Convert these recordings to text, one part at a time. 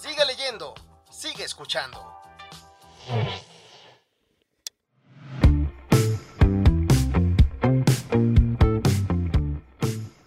Sigue leyendo, sigue escuchando.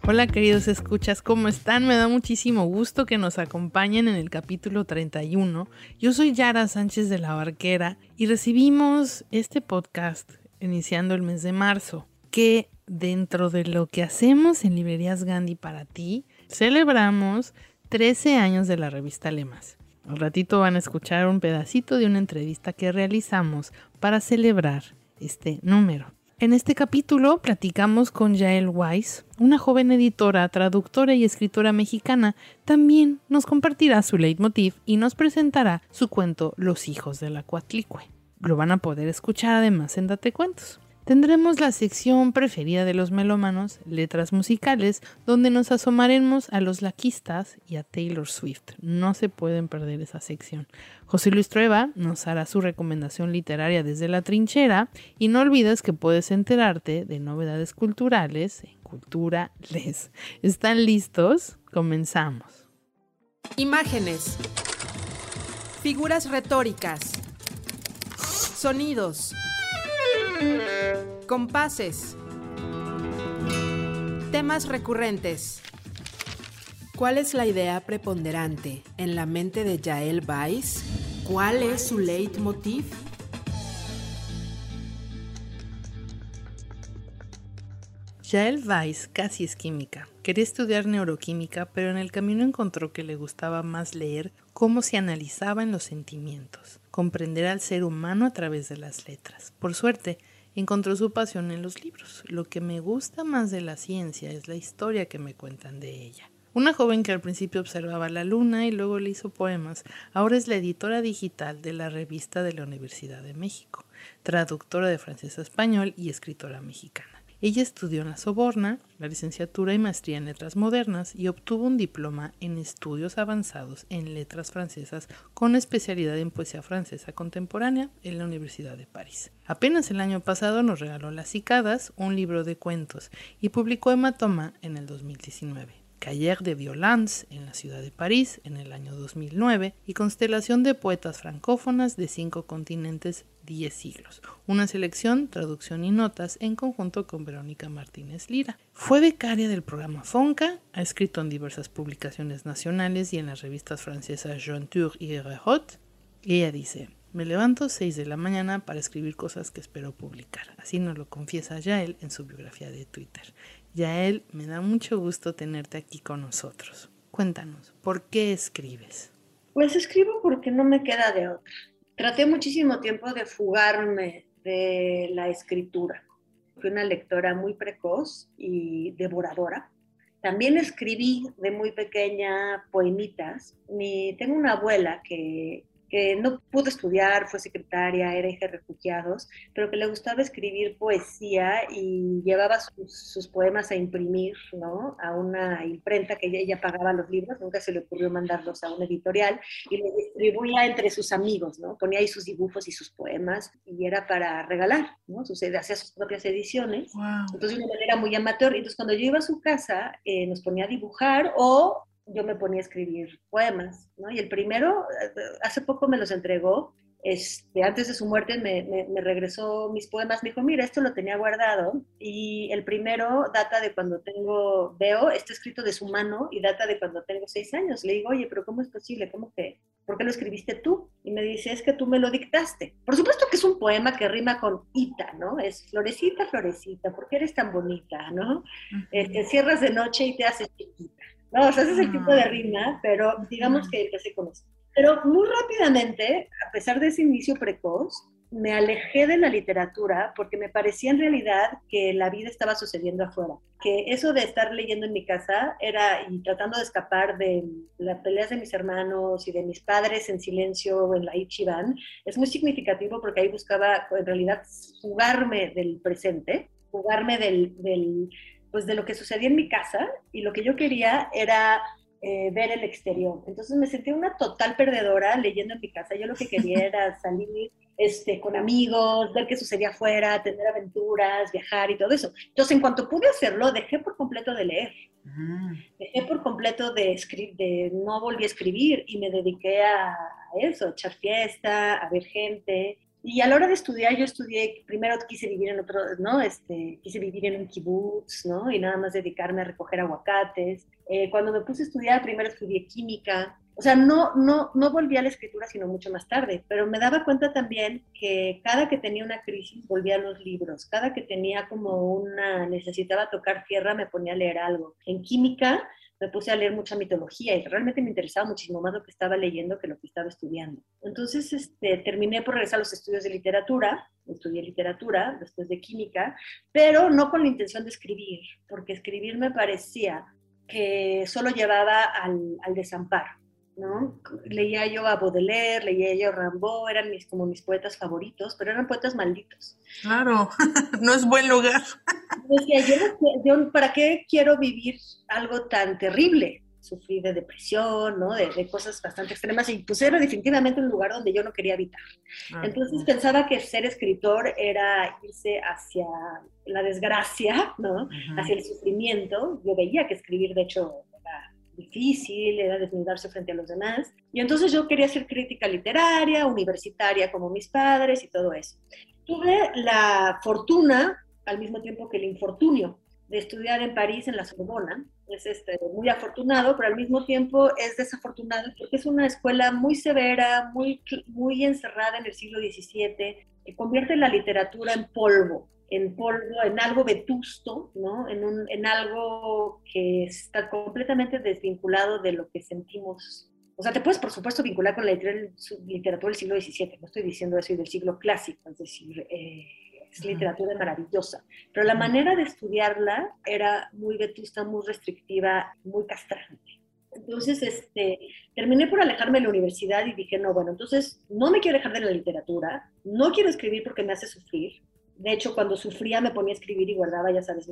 Hola queridos escuchas, ¿cómo están? Me da muchísimo gusto que nos acompañen en el capítulo 31. Yo soy Yara Sánchez de la Barquera y recibimos este podcast iniciando el mes de marzo, que dentro de lo que hacemos en Librerías Gandhi para ti, celebramos 13 años de la revista Lemas. Al ratito van a escuchar un pedacito de una entrevista que realizamos para celebrar este número. En este capítulo platicamos con Yael Weiss, una joven editora, traductora y escritora mexicana. También nos compartirá su leitmotiv y nos presentará su cuento Los hijos de la Cuatlicue. Lo van a poder escuchar además en Date Cuentos. Tendremos la sección preferida de los melómanos, letras musicales, donde nos asomaremos a los laquistas y a Taylor Swift. No se pueden perder esa sección. José Luis Trueba nos hará su recomendación literaria desde la trinchera y no olvides que puedes enterarte de novedades culturales en Cultura Les. ¿Están listos? Comenzamos. Imágenes. Figuras retóricas. Sonidos. Compases. Temas recurrentes. ¿Cuál es la idea preponderante en la mente de Yael Weiss? ¿Cuál es su leitmotiv? Yael Weiss casi es química. Quería estudiar neuroquímica, pero en el camino encontró que le gustaba más leer cómo se analizaban los sentimientos, comprender al ser humano a través de las letras. Por suerte, encontró su pasión en los libros. Lo que me gusta más de la ciencia es la historia que me cuentan de ella. Una joven que al principio observaba la luna y luego le hizo poemas, ahora es la editora digital de la revista de la Universidad de México, traductora de francés a español y escritora mexicana. Ella estudió en la Soborna, la licenciatura y maestría en letras modernas y obtuvo un diploma en estudios avanzados en letras francesas con especialidad en poesía francesa contemporánea en la Universidad de París. Apenas el año pasado nos regaló Las Cicadas, un libro de cuentos, y publicó Hematoma en el 2019. Cahiers de Violence en la ciudad de París en el año 2009 y Constelación de Poetas Francófonas de Cinco Continentes, Diez Siglos. Una selección, traducción y notas en conjunto con Verónica Martínez Lira. Fue becaria del programa FONCA, ha escrito en diversas publicaciones nacionales y en las revistas francesas Jointure y Rehot. Ella dice, me levanto 6 de la mañana para escribir cosas que espero publicar. Así nos lo confiesa Yael en su biografía de Twitter. Yael, me da mucho gusto tenerte aquí con nosotros. Cuéntanos, ¿por qué escribes? Pues escribo porque no me queda de otra. Traté muchísimo tiempo de fugarme de la escritura. Fui una lectora muy precoz y devoradora. También escribí de muy pequeña poemitas. Mi, tengo una abuela que que no pudo estudiar, fue secretaria, era hija de refugiados, pero que le gustaba escribir poesía y llevaba sus, poemas a imprimir, ¿no? A una imprenta que ella, pagaba los libros, nunca se le ocurrió mandarlos a una editorial y los distribuía entre sus amigos, ¿no? Ponía ahí sus dibujos y sus poemas y era para regalar, ¿no? hacía sus propias ediciones, entonces de una manera muy amateur. Entonces cuando yo iba a su casa eh, nos ponía a dibujar o yo me ponía a escribir poemas, ¿no? Y el primero, eh, hace poco me los entregó, este, antes de su muerte me, me, regresó mis poemas, me dijo, mira, esto lo tenía guardado, y el primero data de cuando tengo, veo, está escrito de su mano y data de cuando tengo seis años. Le digo, oye, pero ¿cómo es posible? ¿Cómo que? ¿Por qué lo escribiste tú? Y me dice, es que tú me lo dictaste. Por supuesto que es un poema que rima con ita, ¿no? Es florecita, florecita, ¿por qué eres tan bonita, no? Uh cierras de noche y te haces chiquita. No, o sea, ese es el tipo de ah. rima, pero digamos que empecé con eso. Pero muy rápidamente, a pesar de ese inicio precoz, me alejé de la literatura porque me parecía en realidad que la vida estaba sucediendo afuera, que eso de estar leyendo en mi casa era y tratando de escapar de las peleas de mis hermanos y de mis padres en silencio en la Ichiban, es muy significativo porque ahí buscaba en realidad jugarme del presente, jugarme del, del pues de lo que sucedía en mi casa y lo que yo quería era eh, ver el exterior. Entonces me sentí una total perdedora leyendo en mi casa. Yo lo que quería era salir este, con amigos, ver qué sucedía afuera, tener aventuras, viajar y todo eso. Entonces, en cuanto pude hacerlo, dejé por completo de leer. Dejé por completo de escribir, de no volví a escribir y me dediqué a eso, a echar fiesta, a ver gente. Y a la hora de estudiar, yo estudié, primero quise vivir en otro, ¿no? Este, quise vivir en un kibutz, ¿no? Y nada más dedicarme a recoger aguacates. Eh, cuando me puse a estudiar, primero estudié química. O sea, no, no, no volví a la escritura, sino mucho más tarde. Pero me daba cuenta también que cada que tenía una crisis, volvía a los libros. Cada que tenía como una, necesitaba tocar tierra, me ponía a leer algo. En química, me puse a leer mucha mitología y realmente me interesaba muchísimo más lo que estaba leyendo que lo que estaba estudiando. Entonces este, terminé por regresar a los estudios de literatura, estudié literatura después de química, pero no con la intención de escribir, porque escribir me parecía que solo llevaba al, al desamparo. ¿No? Leía yo a Baudelaire, leía yo a Rimbaud, eran mis, como mis poetas favoritos, pero eran poetas malditos. Claro, no es buen lugar. Decía, yo, ¿para qué quiero vivir algo tan terrible? Sufrí de depresión, ¿no? De, cosas bastante extremas y pues era definitivamente un lugar donde yo no quería habitar. Ah, Entonces pensaba que ser escritor era irse hacia la desgracia, ¿no? Hacia el sufrimiento. Yo veía que escribir, de hecho, difícil, era desnudarse frente a los demás. Y entonces yo quería ser crítica literaria, universitaria como mis padres y todo eso. Tuve la fortuna, al mismo tiempo que el infortunio, de estudiar en París, en la Sorbona. Es este, muy afortunado, pero al mismo tiempo es desafortunado porque es una escuela muy severa, muy, muy encerrada en el siglo XVII, que convierte la literatura en polvo en polvo, en algo vetusto, ¿no? En, un, en algo que está completamente desvinculado de lo que sentimos. O sea, te puedes, por supuesto, vincular con la literatura del siglo XVII, no estoy diciendo eso, y del siglo clásico, es decir, eh, es literatura maravillosa, pero la manera de estudiarla era muy vetusta, muy restrictiva, muy castrante. Entonces, este, terminé por alejarme de la universidad y dije, no, bueno, entonces no me quiero alejar de la literatura, no quiero escribir porque me hace sufrir, de hecho, cuando sufría me ponía a escribir y guardaba, ya sabes,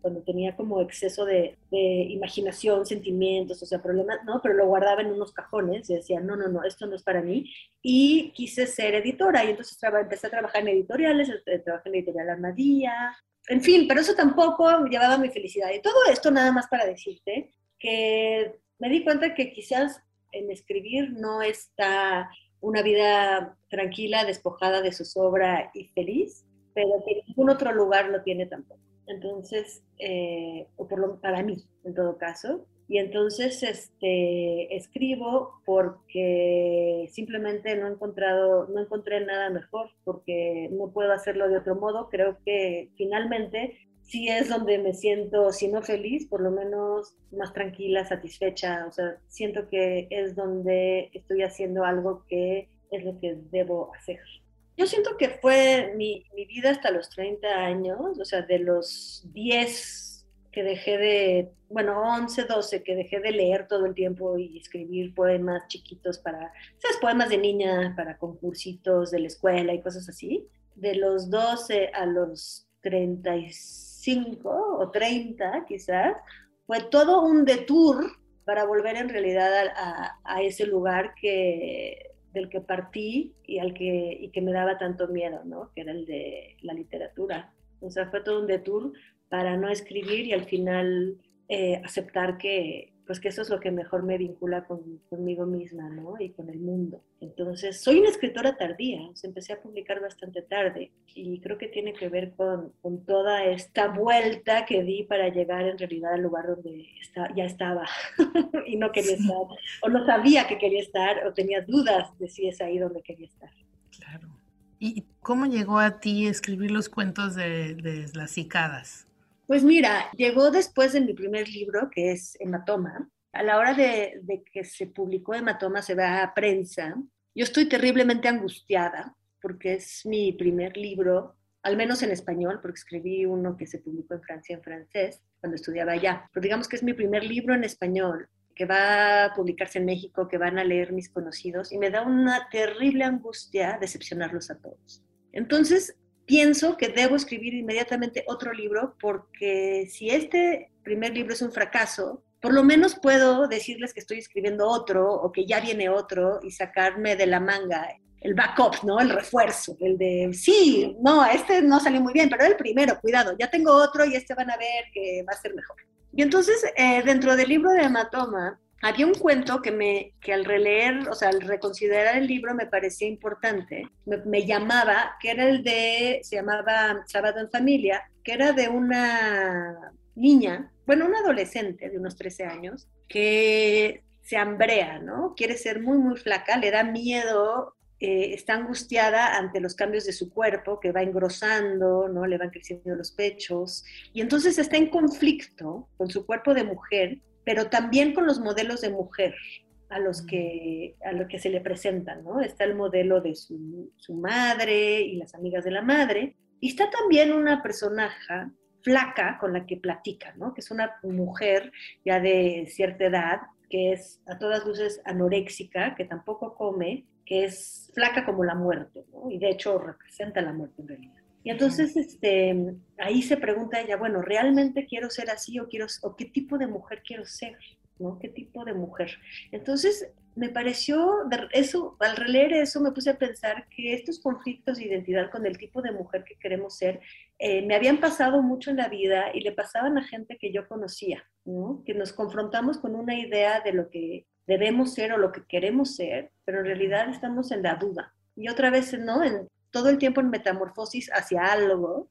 cuando tenía como exceso de, imaginación, sentimientos, o sea, problemas, ¿no? Pero lo guardaba en unos cajones y decía, no, no, no, esto no es para mí. Y quise ser editora y entonces empecé a trabajar en editoriales, eh, trabajé en editorial Armadilla, en fin, pero eso tampoco llevaba mi felicidad. Y todo esto nada más para decirte que me di cuenta que quizás en escribir no está una vida tranquila, despojada de su sobra y feliz, pero que ningún otro lugar lo tiene tampoco. Entonces, eh, o por lo, para mí, en todo caso. Y entonces este, escribo porque simplemente no he encontrado, no encontré nada mejor, porque no puedo hacerlo de otro modo. Creo que finalmente sí es donde me siento, si no feliz, por lo menos más tranquila, satisfecha. O sea, siento que es donde estoy haciendo algo que es lo que debo hacer. Yo siento que fue mi, mi, vida hasta los 30 años, o sea, de los 10 que dejé de, bueno, 11, 12 que dejé de leer todo el tiempo y escribir poemas chiquitos para, ¿sabes? Poemas de niña, para concursitos de la escuela y cosas así. De los 12 a los 35 o 30 quizás, fue todo un detour para volver en realidad a, a ese lugar que del que partí y al que, y que me daba tanto miedo, ¿no? Que era el de la literatura. O sea, fue todo un detour para no escribir y al final eh, aceptar que, pues que eso es lo que mejor me vincula conmigo misma, ¿no? Y con el mundo. Entonces, soy una escritora tardía, empecé a publicar bastante tarde y creo que tiene que ver con, con, toda esta vuelta que di para llegar en realidad al lugar donde está, ya estaba y no quería estar, o no sabía que quería estar, o tenía dudas de si es ahí donde quería estar. Claro. ¿Y cómo llegó a ti escribir los cuentos de, de las cicadas? Pues mira, llegó después de mi primer libro, que es Hematoma. A la hora de, que se publicó Hematoma, se va a prensa. Yo estoy terriblemente angustiada porque es mi primer libro, al menos en español, porque escribí uno que se publicó en Francia en francés cuando estudiaba allá. Pero digamos que es mi primer libro en español que va a publicarse en México, que van a leer mis conocidos, y me da una terrible angustia decepcionarlos a todos. Entonces, pienso que debo escribir inmediatamente otro libro, porque si este primer libro es un fracaso, por lo menos puedo decirles que estoy escribiendo otro o que ya viene otro y sacarme de la manga el backup, ¿no? El refuerzo, el de, sí, no, este no salió muy bien, pero el primero, cuidado, ya tengo otro y este van a ver que va a ser mejor. Y entonces, eh, dentro del libro de Hematoma, había un cuento que, me, que al releer, o sea, al reconsiderar el libro me parecía importante, me, llamaba, que era el de, se llamaba Sábado en Familia, que era de una niña, bueno, una adolescente de unos 13 años, que se hambrea, ¿no? Quiere ser muy, muy flaca, le da miedo eh, está angustiada ante los cambios de su cuerpo, que va engrosando, ¿no? Le van creciendo los pechos, y entonces está en conflicto con su cuerpo de mujer, pero también con los modelos de mujer a los que, a lo que se le presentan, ¿no? Está el modelo de su, su madre y las amigas de la madre, y está también una personaje flaca con la que platica, ¿no? Que es una mujer ya de cierta edad, que es a todas luces anoréxica, que tampoco come, que es flaca como la muerte, ¿no? Y de hecho representa la muerte en realidad. Y entonces este, ahí se pregunta ella, bueno, ¿realmente quiero ser así o, quiero, o qué tipo de mujer quiero ser? ¿no? ¿Qué tipo de mujer? Entonces, me pareció, eso, al releer eso, me puse a pensar que estos conflictos de identidad con el tipo de mujer que queremos ser, eh, me habían pasado mucho en la vida y le pasaban a gente que yo conocía, ¿no? Que nos confrontamos con una idea de lo que debemos ser o lo que queremos ser, pero en realidad estamos en la duda. Y otra vez, ¿no? En, todo el tiempo en metamorfosis hacia algo,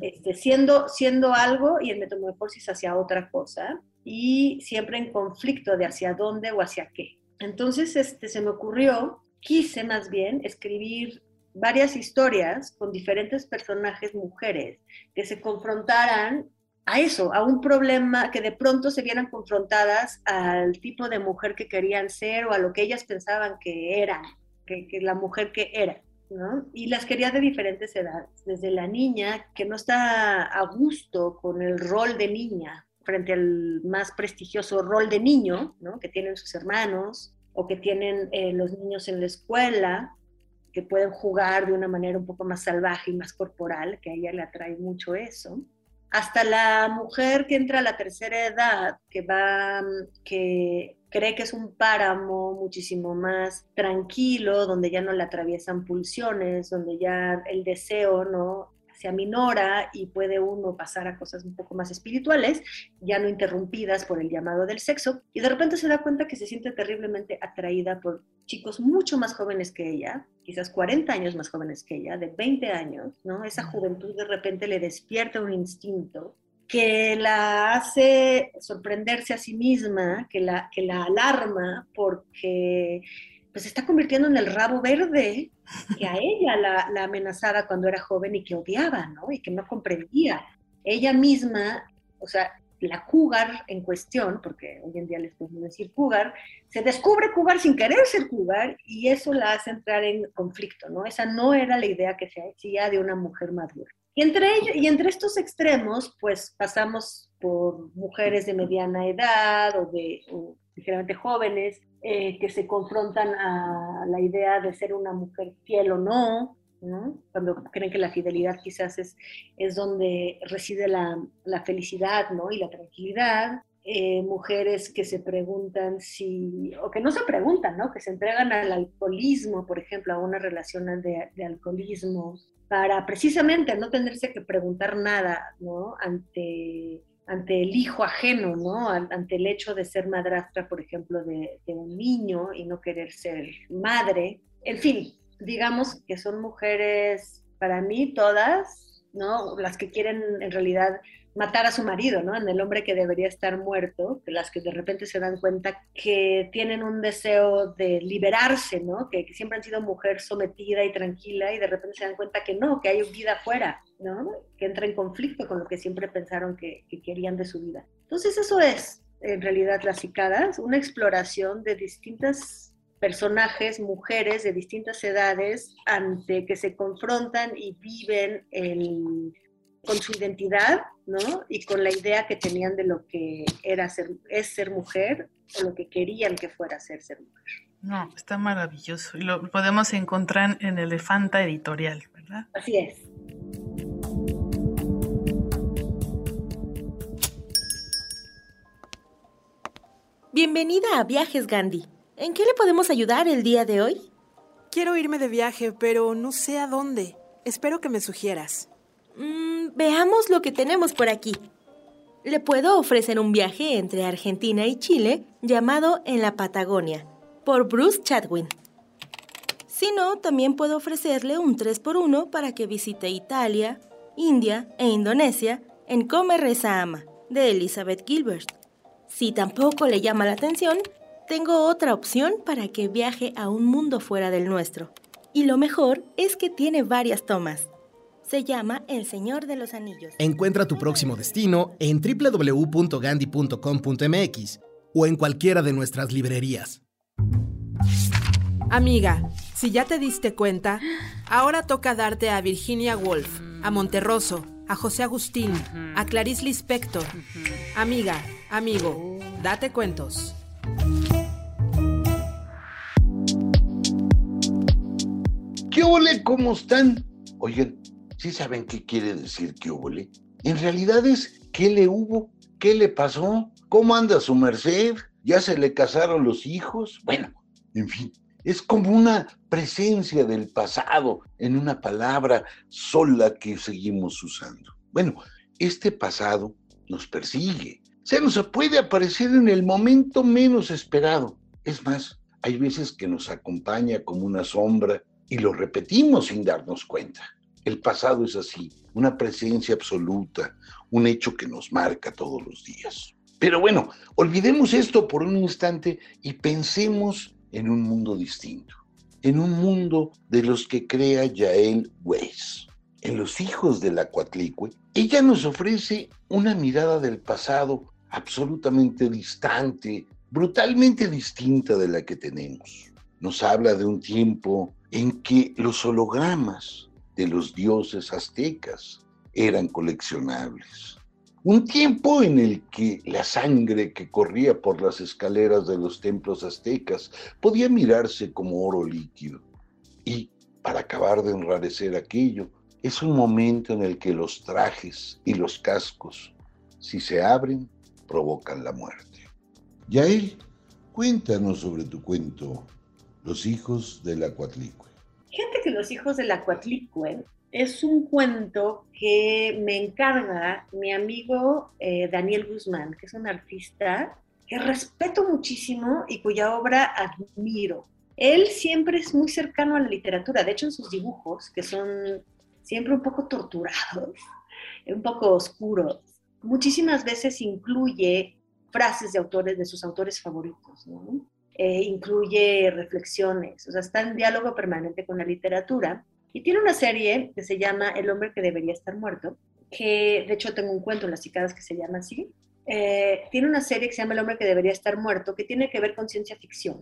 este, siendo, siendo algo y en metamorfosis hacia otra cosa, y siempre en conflicto de hacia dónde o hacia qué. Entonces este, se me ocurrió, quise más bien escribir varias historias con diferentes personajes mujeres que se confrontaran a eso, a un problema, que de pronto se vieran confrontadas al tipo de mujer que querían ser o a lo que ellas pensaban que eran, que, la mujer que era. Y las quería de diferentes edades, desde la niña que no está a gusto con el rol de niña frente al más prestigioso rol de niño, que tienen sus hermanos o que tienen eh, los niños en la escuela, que pueden jugar de una manera un poco más salvaje y más corporal, que a ella le atrae mucho eso. Hasta la mujer que entra a la tercera edad, que va, que cree que es un páramo muchísimo más tranquilo, donde ya no le atraviesan pulsiones, donde ya el deseo no se aminora y puede uno pasar a cosas un poco más espirituales, ya no interrumpidas por el llamado del sexo, y de repente se da cuenta que se siente terriblemente atraída por chicos mucho más jóvenes que ella, quizás 40 años más jóvenes que ella, de 20 años, ¿no? Esa juventud de repente le despierta un instinto que la hace sorprenderse a sí misma, que la, que la alarma porque pues se está convirtiendo en el rabo verde que a ella la, amenazaba cuando era joven y que odiaba, ¿no? Y que no comprendía. Ella misma, o sea, la cougar en cuestión, porque hoy en día les podemos decir cougar, se descubre cougar sin querer ser cougar y eso la hace entrar en conflicto, ¿no? Esa no era la idea que se hacía de una mujer madura. Y entre, ellos, y entre estos extremos, pues pasamos por mujeres de mediana edad o de o ligeramente jóvenes, eh, que se confrontan a la idea de ser una mujer fiel o no, cuando creen que la fidelidad quizás es, es donde reside la, la felicidad ¿no? y la tranquilidad. Eh, mujeres que se preguntan si, o que no se preguntan, ¿no? que se entregan al alcoholismo, por ejemplo, a una relación de, de alcoholismo, para precisamente no tenerse que preguntar nada ¿no? ante ante el hijo ajeno, ¿no? Ante el hecho de ser madrastra, por ejemplo, de, un niño y no querer ser madre. En fin, digamos que son mujeres, para mí todas, ¿no? Las que quieren en realidad matar a su marido, ¿no? En el hombre que debería estar muerto, las que de repente se dan cuenta que tienen un deseo de liberarse, ¿no? Que, siempre han sido mujer sometida y tranquila y de repente se dan cuenta que no, que hay vida afuera, ¿no? Que entra en conflicto con lo que siempre pensaron que, que querían de su vida. Entonces eso es, en realidad, las cicadas, una exploración de distintas personajes, mujeres de distintas edades, ante que se confrontan y viven con su identidad, ¿no? Y con la idea que tenían de lo que era ser, es ser mujer o lo que querían que fuera ser ser mujer. No, está maravilloso. Y lo podemos encontrar en Elefanta Editorial, ¿verdad? Así es. Bienvenida a Viajes Gandhi. ¿En qué le podemos ayudar el día de hoy? Quiero irme de viaje, pero no sé a dónde. Espero que me sugieras. Mm, veamos lo que tenemos por aquí. Le puedo ofrecer un viaje entre Argentina y Chile llamado En la Patagonia, por Bruce Chadwin. Si no, también puedo ofrecerle un 3x1 para que visite Italia, India e Indonesia en Come Reza Ama, de Elizabeth Gilbert. Si tampoco le llama la atención, tengo otra opción para que viaje a un mundo fuera del nuestro. Y lo mejor es que tiene varias tomas. Se llama El Señor de los Anillos. Encuentra tu próximo destino en www.gandhi.com.mx o en cualquiera de nuestras librerías. Amiga, si ya te diste cuenta, ahora toca darte a Virginia Woolf, a Monterroso, a José Agustín, a Clarice Lispector. Amiga, amigo, date cuentos. ¿Qué ole? ¿Cómo están? Oigan, ¿sí saben qué quiere decir qué ole? En realidad es ¿qué le hubo? ¿Qué le pasó? ¿Cómo anda su merced? ¿Ya se le casaron los hijos? Bueno, en fin, es como una presencia del pasado en una palabra sola que seguimos usando. Bueno, este pasado nos persigue. Se nos puede aparecer en el momento menos esperado. Es más, hay veces que nos acompaña como una sombra y lo repetimos sin darnos cuenta. El pasado es así, una presencia absoluta, un hecho que nos marca todos los días. Pero bueno, olvidemos esto por un instante y pensemos en un mundo distinto, en un mundo de los que crea Yael Weiss. En Los hijos de la Cuatlicue, ella nos ofrece una mirada del pasado absolutamente distante, brutalmente distinta de la que tenemos. Nos habla de un tiempo en que los hologramas de los dioses aztecas eran coleccionables. Un tiempo en el que la sangre que corría por las escaleras de los templos aztecas podía mirarse como oro líquido. Y, para acabar de enrarecer aquello, es un momento en el que los trajes y los cascos, si se abren, provocan la muerte. Yael, cuéntanos sobre tu cuento los hijos de la Cuatlicue. Fíjate que Los hijos de la Cuatlicue es un cuento que me encarga mi amigo eh, Daniel Guzmán, que es un artista que respeto muchísimo y cuya obra admiro. Él siempre es muy cercano a la literatura, de hecho en sus dibujos, que son siempre un poco torturados, un poco oscuros, muchísimas veces incluye frases de autores, de sus autores favoritos, ¿no? Eh, incluye reflexiones, o sea, está en diálogo permanente con la literatura. Y tiene una serie que se llama El hombre que debería estar muerto, que de hecho tengo un cuento en las cicadas que se llama así. Eh, tiene una serie que se llama El hombre que debería estar muerto, que tiene que ver con ciencia ficción,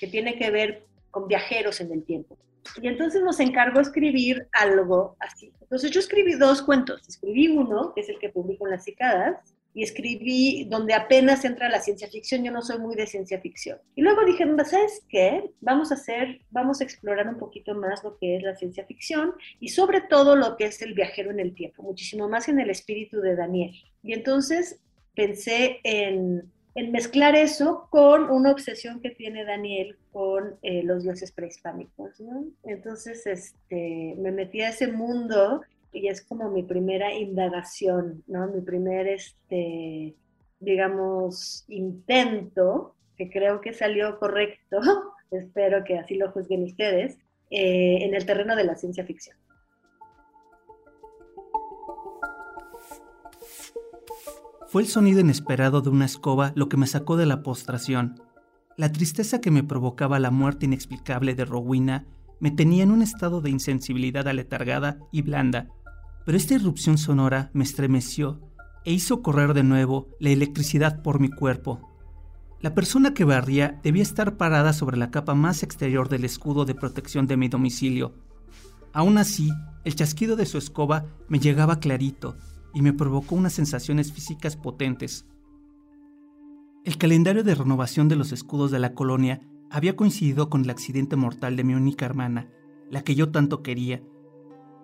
que tiene que ver con viajeros en el tiempo. Y entonces nos encargó escribir algo así. Entonces yo escribí dos cuentos. Escribí uno, que es el que publico en las cicadas, y escribí donde apenas entra la ciencia ficción, yo no soy muy de ciencia ficción. Y luego dije, ¿sabes qué? Vamos a hacer, vamos a explorar un poquito más lo que es la ciencia ficción y sobre todo lo que es el viajero en el tiempo, muchísimo más en el espíritu de Daniel. Y entonces pensé en, en mezclar eso con una obsesión que tiene Daniel con eh, los dioses prehispánicos. Entonces, este, me metí a ese mundo y es como mi primera indagación, ¿no? Mi primer, este, digamos, intento, que creo que salió correcto, espero que así lo juzguen ustedes, eh, en el terreno de la ciencia ficción. Fue el sonido inesperado de una escoba lo que me sacó de la postración. La tristeza que me provocaba la muerte inexplicable de Rowena me tenía en un estado de insensibilidad aletargada y blanda, pero esta irrupción sonora me estremeció e hizo correr de nuevo la electricidad por mi cuerpo. La persona que barría debía estar parada sobre la capa más exterior del escudo de protección de mi domicilio. Aún así, el chasquido de su escoba me llegaba clarito y me provocó unas sensaciones físicas potentes. El calendario de renovación de los escudos de la colonia había coincidido con el accidente mortal de mi única hermana, la que yo tanto quería.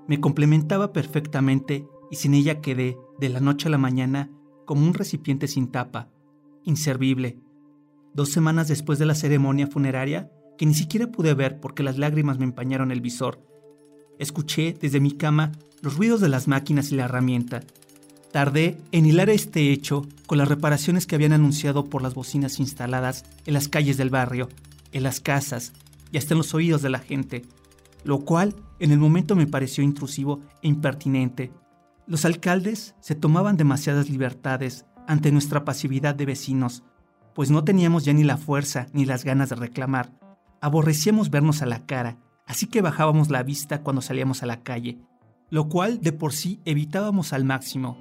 Me complementaba perfectamente y sin ella quedé, de la noche a la mañana, como un recipiente sin tapa, inservible. Dos semanas después de la ceremonia funeraria, que ni siquiera pude ver porque las lágrimas me empañaron el visor, escuché desde mi cama los ruidos de las máquinas y la herramienta. Tardé en hilar este hecho con las reparaciones que habían anunciado por las bocinas instaladas en las calles del barrio, en las casas y hasta en los oídos de la gente, lo cual en el momento me pareció intrusivo e impertinente. Los alcaldes se tomaban demasiadas libertades ante nuestra pasividad de vecinos, pues no teníamos ya ni la fuerza ni las ganas de reclamar. Aborrecíamos vernos a la cara, así que bajábamos la vista cuando salíamos a la calle, lo cual de por sí evitábamos al máximo.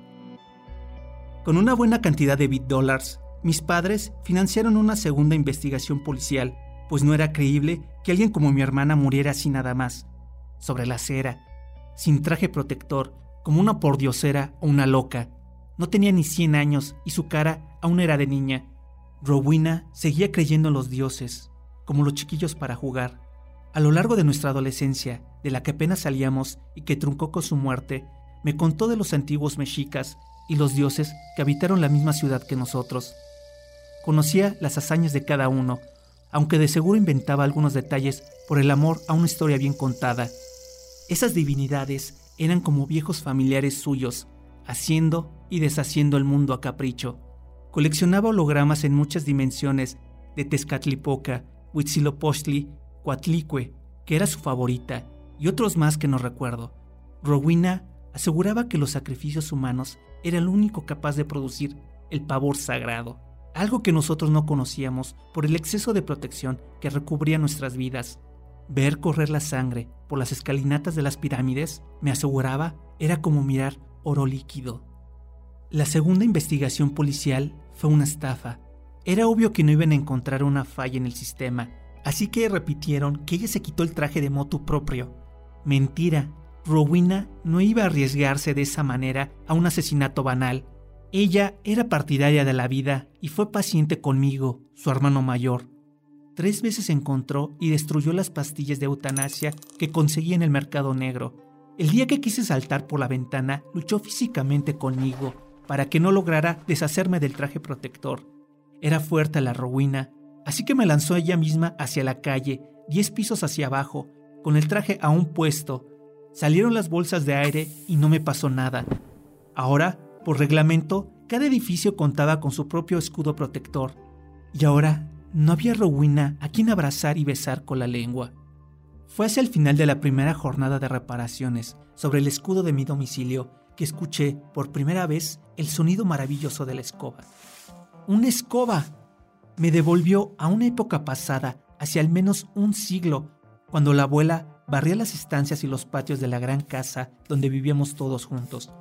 Con una buena cantidad de bit dólares, mis padres financiaron una segunda investigación policial, pues no era creíble que alguien como mi hermana muriera así nada más, sobre la acera, sin traje protector como una pordiosera o una loca. No tenía ni 100 años y su cara aún era de niña. Rowena seguía creyendo en los dioses, como los chiquillos para jugar. A lo largo de nuestra adolescencia, de la que apenas salíamos y que truncó con su muerte, me contó de los antiguos mexicas y los dioses que habitaron la misma ciudad que nosotros. Conocía las hazañas de cada uno, aunque de seguro inventaba algunos detalles por el amor a una historia bien contada. Esas divinidades eran como viejos familiares suyos, haciendo y deshaciendo el mundo a capricho. Coleccionaba hologramas en muchas dimensiones de Tezcatlipoca, Huitzilopochtli, Coatlicue, que era su favorita, y otros más que no recuerdo. Rowena aseguraba que los sacrificios humanos eran lo único capaz de producir el pavor sagrado, algo que nosotros no conocíamos por el exceso de protección que recubría nuestras vidas. Ver correr la sangre por las escalinatas de las pirámides, me aseguraba, era como mirar oro líquido. La segunda investigación policial fue una estafa. Era obvio que no iban a encontrar una falla en el sistema, así que repitieron que ella se quitó el traje de motu propio. Mentira, Rowena no iba a arriesgarse de esa manera a un asesinato banal. Ella era partidaria de la vida y fue paciente conmigo, su hermano mayor. Tres veces encontró y destruyó las pastillas de eutanasia que conseguía en el mercado negro. El día que quise saltar por la ventana, luchó físicamente conmigo para que no lograra deshacerme del traje protector. Era fuerte la ruina, así que me lanzó ella misma hacia la calle, diez pisos hacia abajo, con el traje aún puesto. Salieron las bolsas de aire y no me pasó nada. Ahora, por reglamento, cada edificio contaba con su propio escudo protector. Y ahora no había Rowena a quien abrazar y besar con la lengua. Fue hacia el final de la primera jornada de reparaciones sobre el escudo de mi domicilio que escuché por primera vez el sonido maravilloso de la escoba. ¡Una escoba! Me devolvió a una época pasada, hacia al menos un siglo, cuando la abuela barría las estancias y los patios de la gran casa donde vivíamos todos juntos.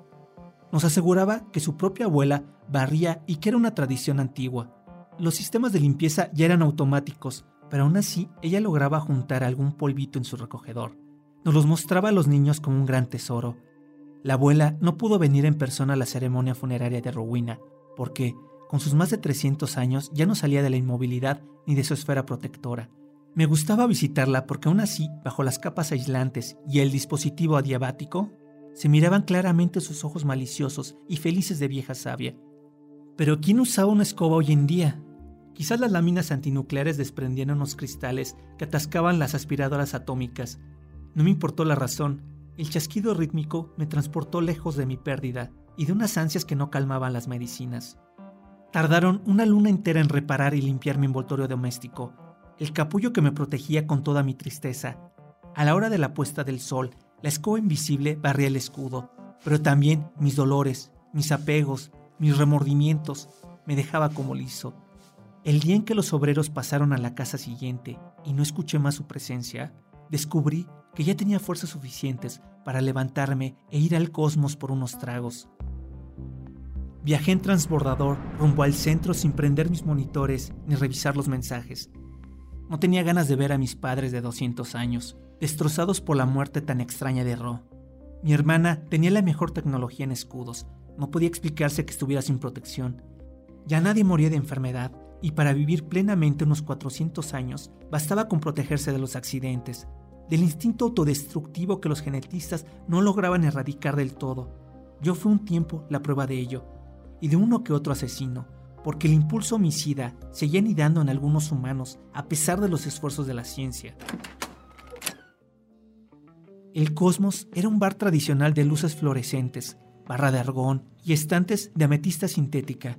Nos aseguraba que su propia abuela barría y que era una tradición antigua. Los sistemas de limpieza ya eran automáticos, pero aún así ella lograba juntar algún polvito en su recogedor. Nos los mostraba a los niños como un gran tesoro. La abuela no pudo venir en persona a la ceremonia funeraria de Rowena, porque, con sus más de 300 años, ya no salía de la inmovilidad ni de su esfera protectora. Me gustaba visitarla porque aún así, bajo las capas aislantes y el dispositivo adiabático, se miraban claramente sus ojos maliciosos y felices de vieja sabia. Pero ¿quién usaba una escoba hoy en día? Quizás las láminas antinucleares desprendían unos cristales que atascaban las aspiradoras atómicas. No me importó la razón. El chasquido rítmico me transportó lejos de mi pérdida y de unas ansias que no calmaban las medicinas. Tardaron una luna entera en reparar y limpiar mi envoltorio doméstico, el capullo que me protegía con toda mi tristeza. A la hora de la puesta del sol, la escoba invisible barría el escudo, pero también mis dolores, mis apegos, mis remordimientos, me dejaba como liso. El día en que los obreros pasaron a la casa siguiente y no escuché más su presencia, descubrí que ya tenía fuerzas suficientes para levantarme e ir al cosmos por unos tragos. Viajé en transbordador rumbo al centro sin prender mis monitores ni revisar los mensajes. No tenía ganas de ver a mis padres de 200 años, destrozados por la muerte tan extraña de Ro. Mi hermana tenía la mejor tecnología en escudos. No podía explicarse que estuviera sin protección. Ya nadie moría de enfermedad, y para vivir plenamente unos 400 años bastaba con protegerse de los accidentes, del instinto autodestructivo que los genetistas no lograban erradicar del todo. Yo fui un tiempo la prueba de ello, y de uno que otro asesino, porque el impulso homicida seguía anidando en algunos humanos a pesar de los esfuerzos de la ciencia. El Cosmos era un bar tradicional de luces fluorescentes, barra de argón y estantes de ametista sintética.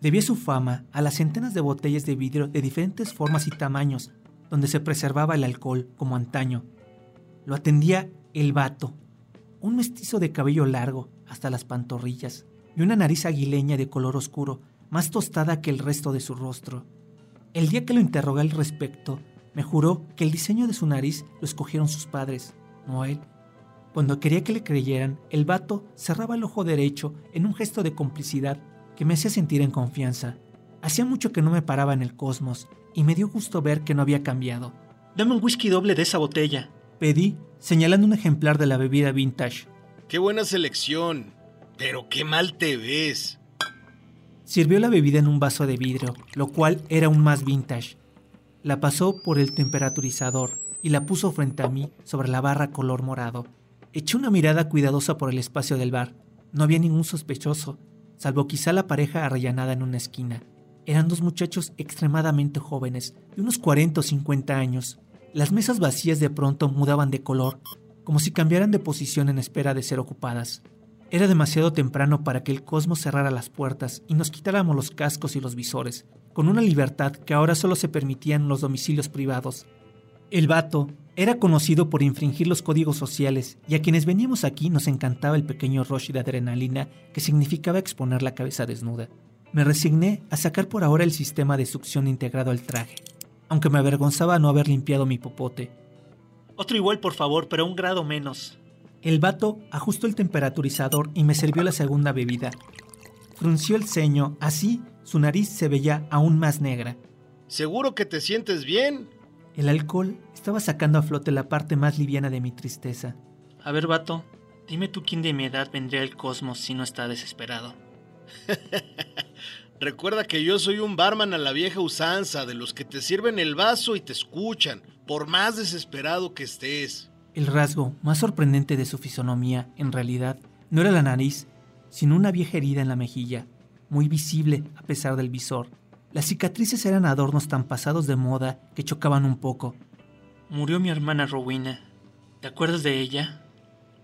Debía su fama a las centenas de botellas de vidrio de diferentes formas y tamaños, donde se preservaba el alcohol como antaño. Lo atendía el vato, un mestizo de cabello largo hasta las pantorrillas, y una nariz aguileña de color oscuro, más tostada que el resto de su rostro. El día que lo interrogué al respecto, me juró que el diseño de su nariz lo escogieron sus padres, no él. Cuando quería que le creyeran, el vato cerraba el ojo derecho en un gesto de complicidad que me hacía sentir en confianza. Hacía mucho que no me paraba en el cosmos y me dio gusto ver que no había cambiado. Dame un whisky doble de esa botella, pedí, señalando un ejemplar de la bebida vintage. ¡Qué buena selección! Pero qué mal te ves. Sirvió la bebida en un vaso de vidrio, lo cual era aún más vintage. La pasó por el temperaturizador y la puso frente a mí sobre la barra color morado. Eché una mirada cuidadosa por el espacio del bar. No había ningún sospechoso, salvo quizá la pareja arrellanada en una esquina. Eran dos muchachos extremadamente jóvenes, de unos 40 o 50 años. Las mesas vacías de pronto mudaban de color, como si cambiaran de posición en espera de ser ocupadas. Era demasiado temprano para que el cosmos cerrara las puertas y nos quitáramos los cascos y los visores, con una libertad que ahora solo se permitía en los domicilios privados. El vato era conocido por infringir los códigos sociales y a quienes veníamos aquí nos encantaba el pequeño rush de adrenalina que significaba exponer la cabeza desnuda. Me resigné a sacar por ahora el sistema de succión integrado al traje, aunque me avergonzaba no haber limpiado mi popote. Otro igual, por favor, pero un grado menos, el vato ajustó el temperaturizador y me sirvió la segunda bebida. Frunció el ceño, así su nariz se veía aún más negra. ¿Seguro que te sientes bien? El alcohol estaba sacando a flote la parte más liviana de mi tristeza. A ver, vato, dime tú quién de mi edad vendría al cosmos si no está desesperado. Recuerda que yo soy un barman a la vieja usanza, de los que te sirven el vaso y te escuchan, por más desesperado que estés. El rasgo más sorprendente de su fisonomía, en realidad, no era la nariz, sino una vieja herida en la mejilla, muy visible a pesar del visor. Las cicatrices eran adornos tan pasados de moda que chocaban un poco. Murió mi hermana Rowena. ¿Te acuerdas de ella?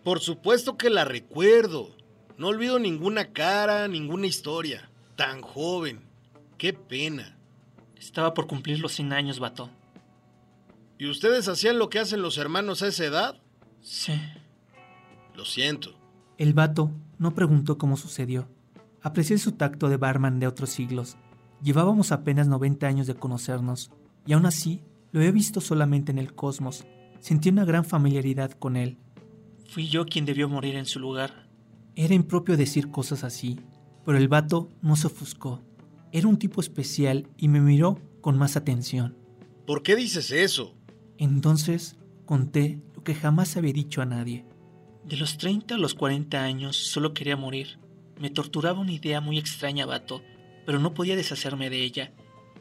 Por supuesto que la recuerdo. No olvido ninguna cara, ninguna historia. Tan joven. Qué pena. Estaba por cumplir los 100 años, vato. ¿Y ustedes hacían lo que hacen los hermanos a esa edad? Sí. Lo siento. El vato no preguntó cómo sucedió. Aprecié su tacto de barman de otros siglos. Llevábamos apenas 90 años de conocernos, y aún así lo he visto solamente en el cosmos. Sentí una gran familiaridad con él. Fui yo quien debió morir en su lugar. Era impropio decir cosas así, pero el vato no se ofuscó. Era un tipo especial y me miró con más atención. ¿Por qué dices eso? Entonces conté lo que jamás había dicho a nadie. De los 30 a los 40 años solo quería morir. Me torturaba una idea muy extraña, vato, pero no podía deshacerme de ella.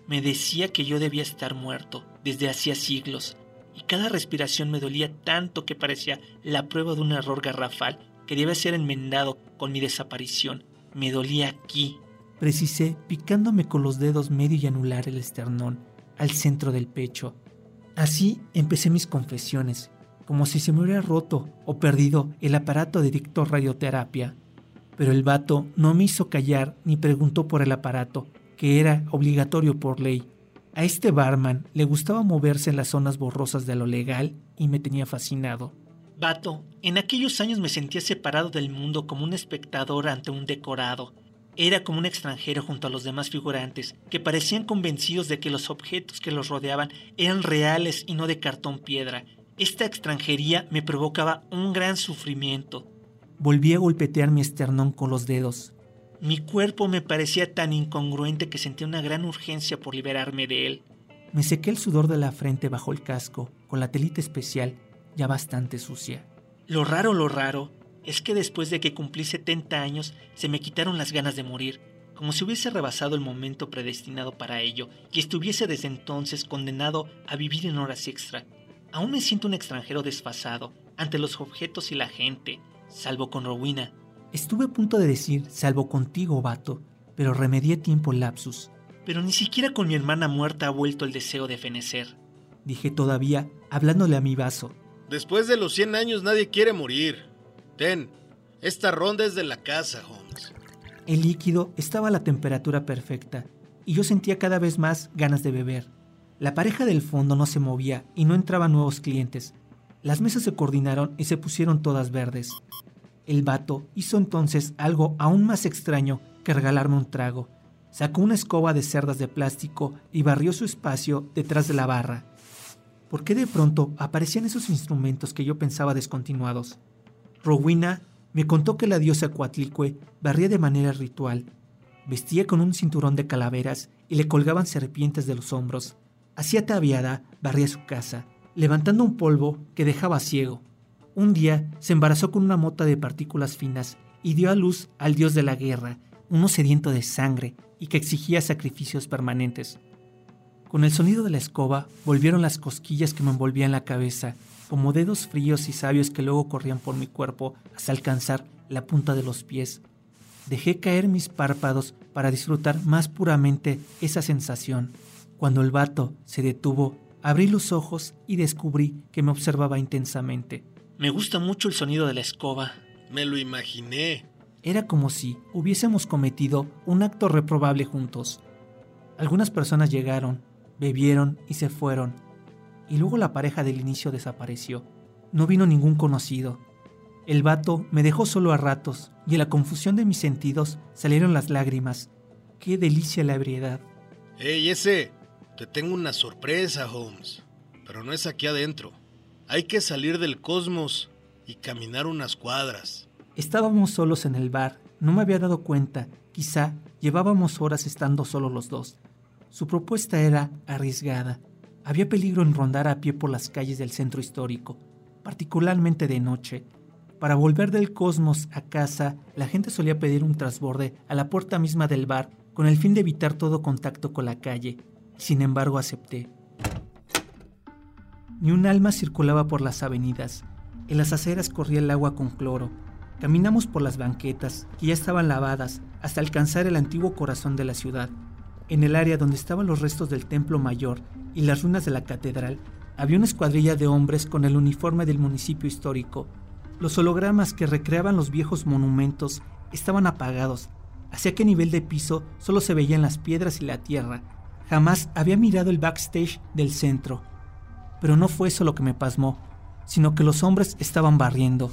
Me decía que yo debía estar muerto desde hacía siglos, y cada respiración me dolía tanto que parecía la prueba de un error garrafal que debía ser enmendado con mi desaparición. Me dolía aquí. Precisé picándome con los dedos medio y anular el esternón, al centro del pecho. Así empecé mis confesiones, como si se me hubiera roto o perdido el aparato de dictor radioterapia. Pero el vato no me hizo callar ni preguntó por el aparato, que era obligatorio por ley. A este barman le gustaba moverse en las zonas borrosas de lo legal y me tenía fascinado. Vato, en aquellos años me sentía separado del mundo como un espectador ante un decorado, era como un extranjero junto a los demás figurantes, que parecían convencidos de que los objetos que los rodeaban eran reales y no de cartón piedra. Esta extranjería me provocaba un gran sufrimiento. Volví a golpetear mi esternón con los dedos. Mi cuerpo me parecía tan incongruente que sentía una gran urgencia por liberarme de él. Me sequé el sudor de la frente bajo el casco, con la telita especial ya bastante sucia. Lo raro, lo raro, es que después de que cumplí 70 años se me quitaron las ganas de morir, como si hubiese rebasado el momento predestinado para ello y estuviese desde entonces condenado a vivir en horas extra. Aún me siento un extranjero desfasado ante los objetos y la gente, salvo con Rowena. Estuve a punto de decir salvo contigo, vato, pero remedié tiempo el lapsus. Pero ni siquiera con mi hermana muerta ha vuelto el deseo de fenecer. Dije todavía, hablándole a mi vaso. Después de los 100 años nadie quiere morir. Ten, esta ronda es de la casa, Holmes. El líquido estaba a la temperatura perfecta y yo sentía cada vez más ganas de beber. La pareja del fondo no se movía y no entraban nuevos clientes. Las mesas se coordinaron y se pusieron todas verdes. El vato hizo entonces algo aún más extraño que regalarme un trago. Sacó una escoba de cerdas de plástico y barrió su espacio detrás de la barra. ¿Por qué de pronto aparecían esos instrumentos que yo pensaba descontinuados? Rowena me contó que la diosa Coatlicue barría de manera ritual. Vestía con un cinturón de calaveras y le colgaban serpientes de los hombros. Así ataviada, barría su casa, levantando un polvo que dejaba ciego. Un día se embarazó con una mota de partículas finas y dio a luz al dios de la guerra, uno sediento de sangre y que exigía sacrificios permanentes. Con el sonido de la escoba volvieron las cosquillas que me envolvían la cabeza, como dedos fríos y sabios que luego corrían por mi cuerpo hasta alcanzar la punta de los pies. Dejé caer mis párpados para disfrutar más puramente esa sensación. Cuando el vato se detuvo, abrí los ojos y descubrí que me observaba intensamente. Me gusta mucho el sonido de la escoba. Me lo imaginé. Era como si hubiésemos cometido un acto reprobable juntos. Algunas personas llegaron, bebieron y se fueron. Y luego la pareja del inicio desapareció. No vino ningún conocido. El vato me dejó solo a ratos y en la confusión de mis sentidos salieron las lágrimas. Qué delicia la ebriedad. ¡Ey, ese! Te tengo una sorpresa, Holmes. Pero no es aquí adentro. Hay que salir del cosmos y caminar unas cuadras. Estábamos solos en el bar. No me había dado cuenta. Quizá llevábamos horas estando solo los dos. Su propuesta era arriesgada. Había peligro en rondar a pie por las calles del centro histórico, particularmente de noche. Para volver del cosmos a casa, la gente solía pedir un trasborde a la puerta misma del bar con el fin de evitar todo contacto con la calle. Sin embargo, acepté. Ni un alma circulaba por las avenidas. En las aceras corría el agua con cloro. Caminamos por las banquetas, que ya estaban lavadas, hasta alcanzar el antiguo corazón de la ciudad. En el área donde estaban los restos del templo mayor y las ruinas de la catedral, había una escuadrilla de hombres con el uniforme del municipio histórico. Los hologramas que recreaban los viejos monumentos estaban apagados, hacia que nivel de piso solo se veían las piedras y la tierra. Jamás había mirado el backstage del centro. Pero no fue eso lo que me pasmó, sino que los hombres estaban barriendo.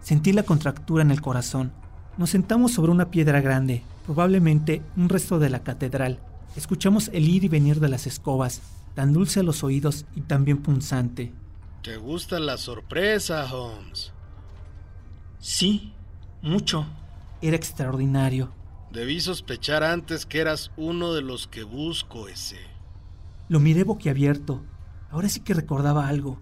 Sentí la contractura en el corazón. Nos sentamos sobre una piedra grande, probablemente un resto de la catedral. Escuchamos el ir y venir de las escobas, tan dulce a los oídos y también punzante. ¿Te gusta la sorpresa, Holmes? Sí, mucho. Era extraordinario. Debí sospechar antes que eras uno de los que busco ese. Lo miré boquiabierto. Ahora sí que recordaba algo.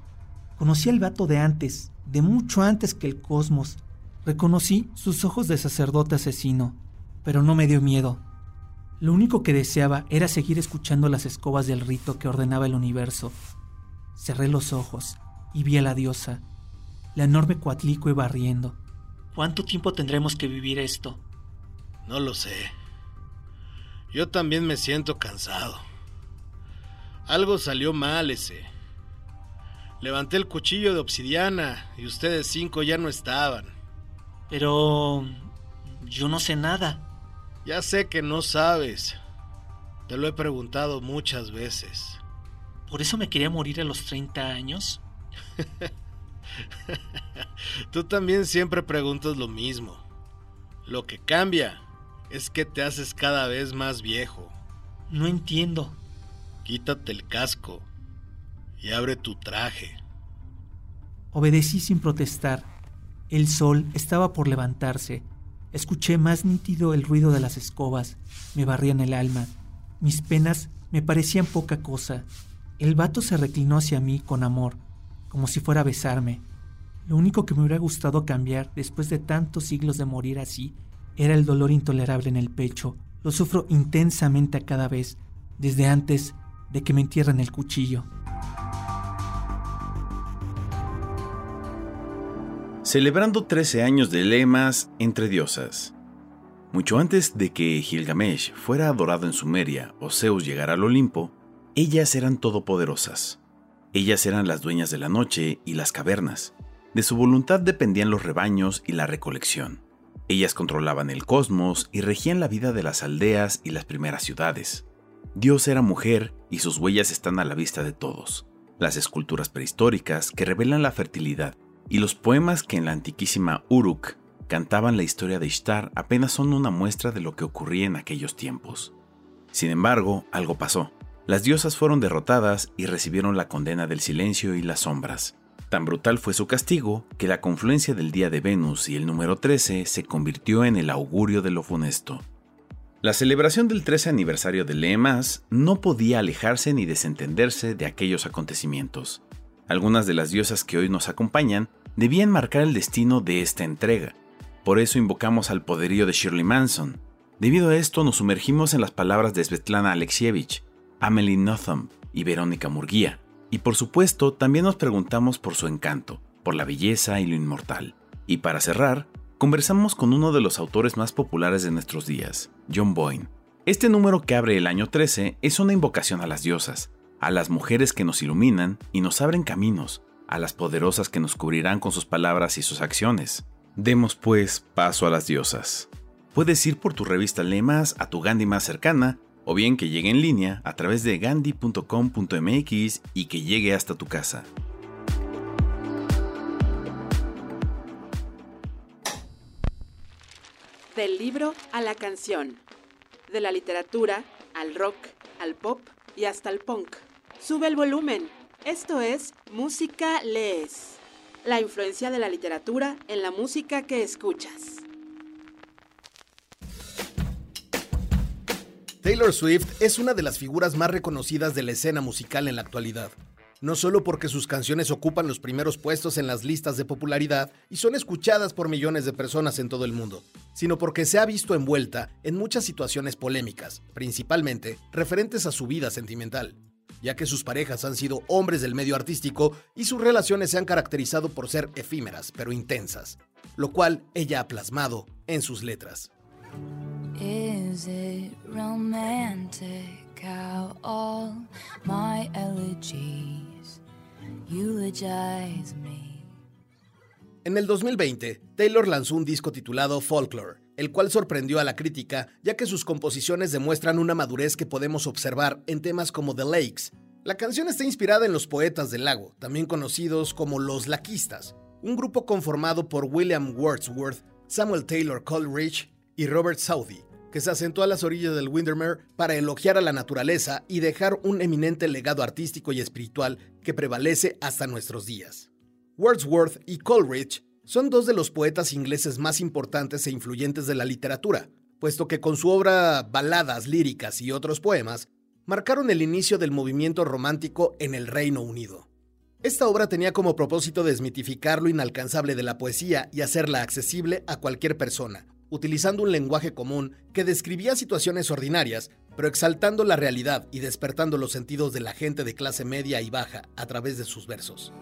Conocí al vato de antes, de mucho antes que el cosmos. Reconocí sus ojos de sacerdote asesino, pero no me dio miedo. Lo único que deseaba era seguir escuchando las escobas del rito que ordenaba el universo. Cerré los ojos y vi a la diosa, la enorme Coatlicue barriendo. ¿Cuánto tiempo tendremos que vivir esto? No lo sé. Yo también me siento cansado. Algo salió mal ese. Levanté el cuchillo de obsidiana y ustedes cinco ya no estaban. Pero... yo no sé nada. Ya sé que no sabes. Te lo he preguntado muchas veces. ¿Por eso me quería morir a los 30 años? Tú también siempre preguntas lo mismo. Lo que cambia es que te haces cada vez más viejo. No entiendo. Quítate el casco y abre tu traje. Obedecí sin protestar. El sol estaba por levantarse. Escuché más nítido el ruido de las escobas, me barrían el alma. Mis penas me parecían poca cosa. El vato se reclinó hacia mí con amor, como si fuera a besarme. Lo único que me hubiera gustado cambiar después de tantos siglos de morir así era el dolor intolerable en el pecho. Lo sufro intensamente a cada vez, desde antes de que me entierren el cuchillo. Celebrando 13 años de lemas entre diosas. Mucho antes de que Gilgamesh fuera adorado en Sumeria o Zeus llegara al Olimpo, ellas eran todopoderosas. Ellas eran las dueñas de la noche y las cavernas. De su voluntad dependían los rebaños y la recolección. Ellas controlaban el cosmos y regían la vida de las aldeas y las primeras ciudades. Dios era mujer y sus huellas están a la vista de todos. Las esculturas prehistóricas que revelan la fertilidad y los poemas que en la antiquísima Uruk cantaban la historia de Ishtar apenas son una muestra de lo que ocurría en aquellos tiempos. Sin embargo, algo pasó. Las diosas fueron derrotadas y recibieron la condena del silencio y las sombras. Tan brutal fue su castigo que la confluencia del día de Venus y el número 13 se convirtió en el augurio de lo funesto. La celebración del 13 aniversario de Leemas no podía alejarse ni desentenderse de aquellos acontecimientos. Algunas de las diosas que hoy nos acompañan debían marcar el destino de esta entrega. Por eso invocamos al poderío de Shirley Manson. Debido a esto nos sumergimos en las palabras de Svetlana Alexievich, Amelie Nothomb y Verónica Murguía. Y por supuesto también nos preguntamos por su encanto, por la belleza y lo inmortal. Y para cerrar, conversamos con uno de los autores más populares de nuestros días, John Boyne. Este número que abre el año 13 es una invocación a las diosas, a las mujeres que nos iluminan y nos abren caminos, a las poderosas que nos cubrirán con sus palabras y sus acciones. Demos pues paso a las diosas. Puedes ir por tu revista Lemas a tu Gandhi más cercana, o bien que llegue en línea a través de gandhi.com.mx y que llegue hasta tu casa. Del libro a la canción. De la literatura al rock, al pop y hasta el punk. Sube el volumen. Esto es Música Lees. La influencia de la literatura en la música que escuchas. Taylor Swift es una de las figuras más reconocidas de la escena musical en la actualidad. No solo porque sus canciones ocupan los primeros puestos en las listas de popularidad y son escuchadas por millones de personas en todo el mundo, sino porque se ha visto envuelta en muchas situaciones polémicas, principalmente referentes a su vida sentimental ya que sus parejas han sido hombres del medio artístico y sus relaciones se han caracterizado por ser efímeras pero intensas, lo cual ella ha plasmado en sus letras. En el 2020, Taylor lanzó un disco titulado Folklore, el cual sorprendió a la crítica ya que sus composiciones demuestran una madurez que podemos observar en temas como The Lakes. La canción está inspirada en los poetas del lago, también conocidos como los laquistas, un grupo conformado por William Wordsworth, Samuel Taylor Coleridge y Robert Southey, que se asentó a las orillas del Windermere para elogiar a la naturaleza y dejar un eminente legado artístico y espiritual que prevalece hasta nuestros días. Wordsworth y Coleridge son dos de los poetas ingleses más importantes e influyentes de la literatura, puesto que con su obra Baladas líricas y otros poemas, marcaron el inicio del movimiento romántico en el Reino Unido. Esta obra tenía como propósito desmitificar lo inalcanzable de la poesía y hacerla accesible a cualquier persona, utilizando un lenguaje común que describía situaciones ordinarias, pero exaltando la realidad y despertando los sentidos de la gente de clase media y baja a través de sus versos.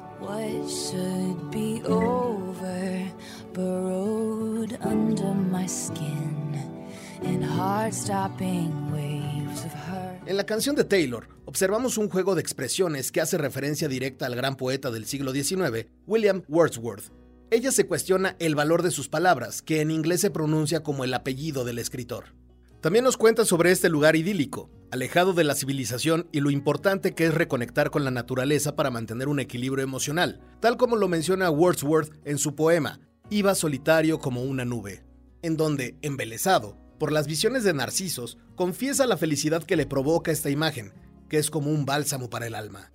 En la canción de Taylor, observamos un juego de expresiones que hace referencia directa al gran poeta del siglo XIX, William Wordsworth. Ella se cuestiona el valor de sus palabras, que en inglés se pronuncia como el apellido del escritor. También nos cuenta sobre este lugar idílico, alejado de la civilización y lo importante que es reconectar con la naturaleza para mantener un equilibrio emocional, tal como lo menciona Wordsworth en su poema, Iba solitario como una nube, en donde, embelesado por las visiones de Narcisos, confiesa la felicidad que le provoca esta imagen, que es como un bálsamo para el alma.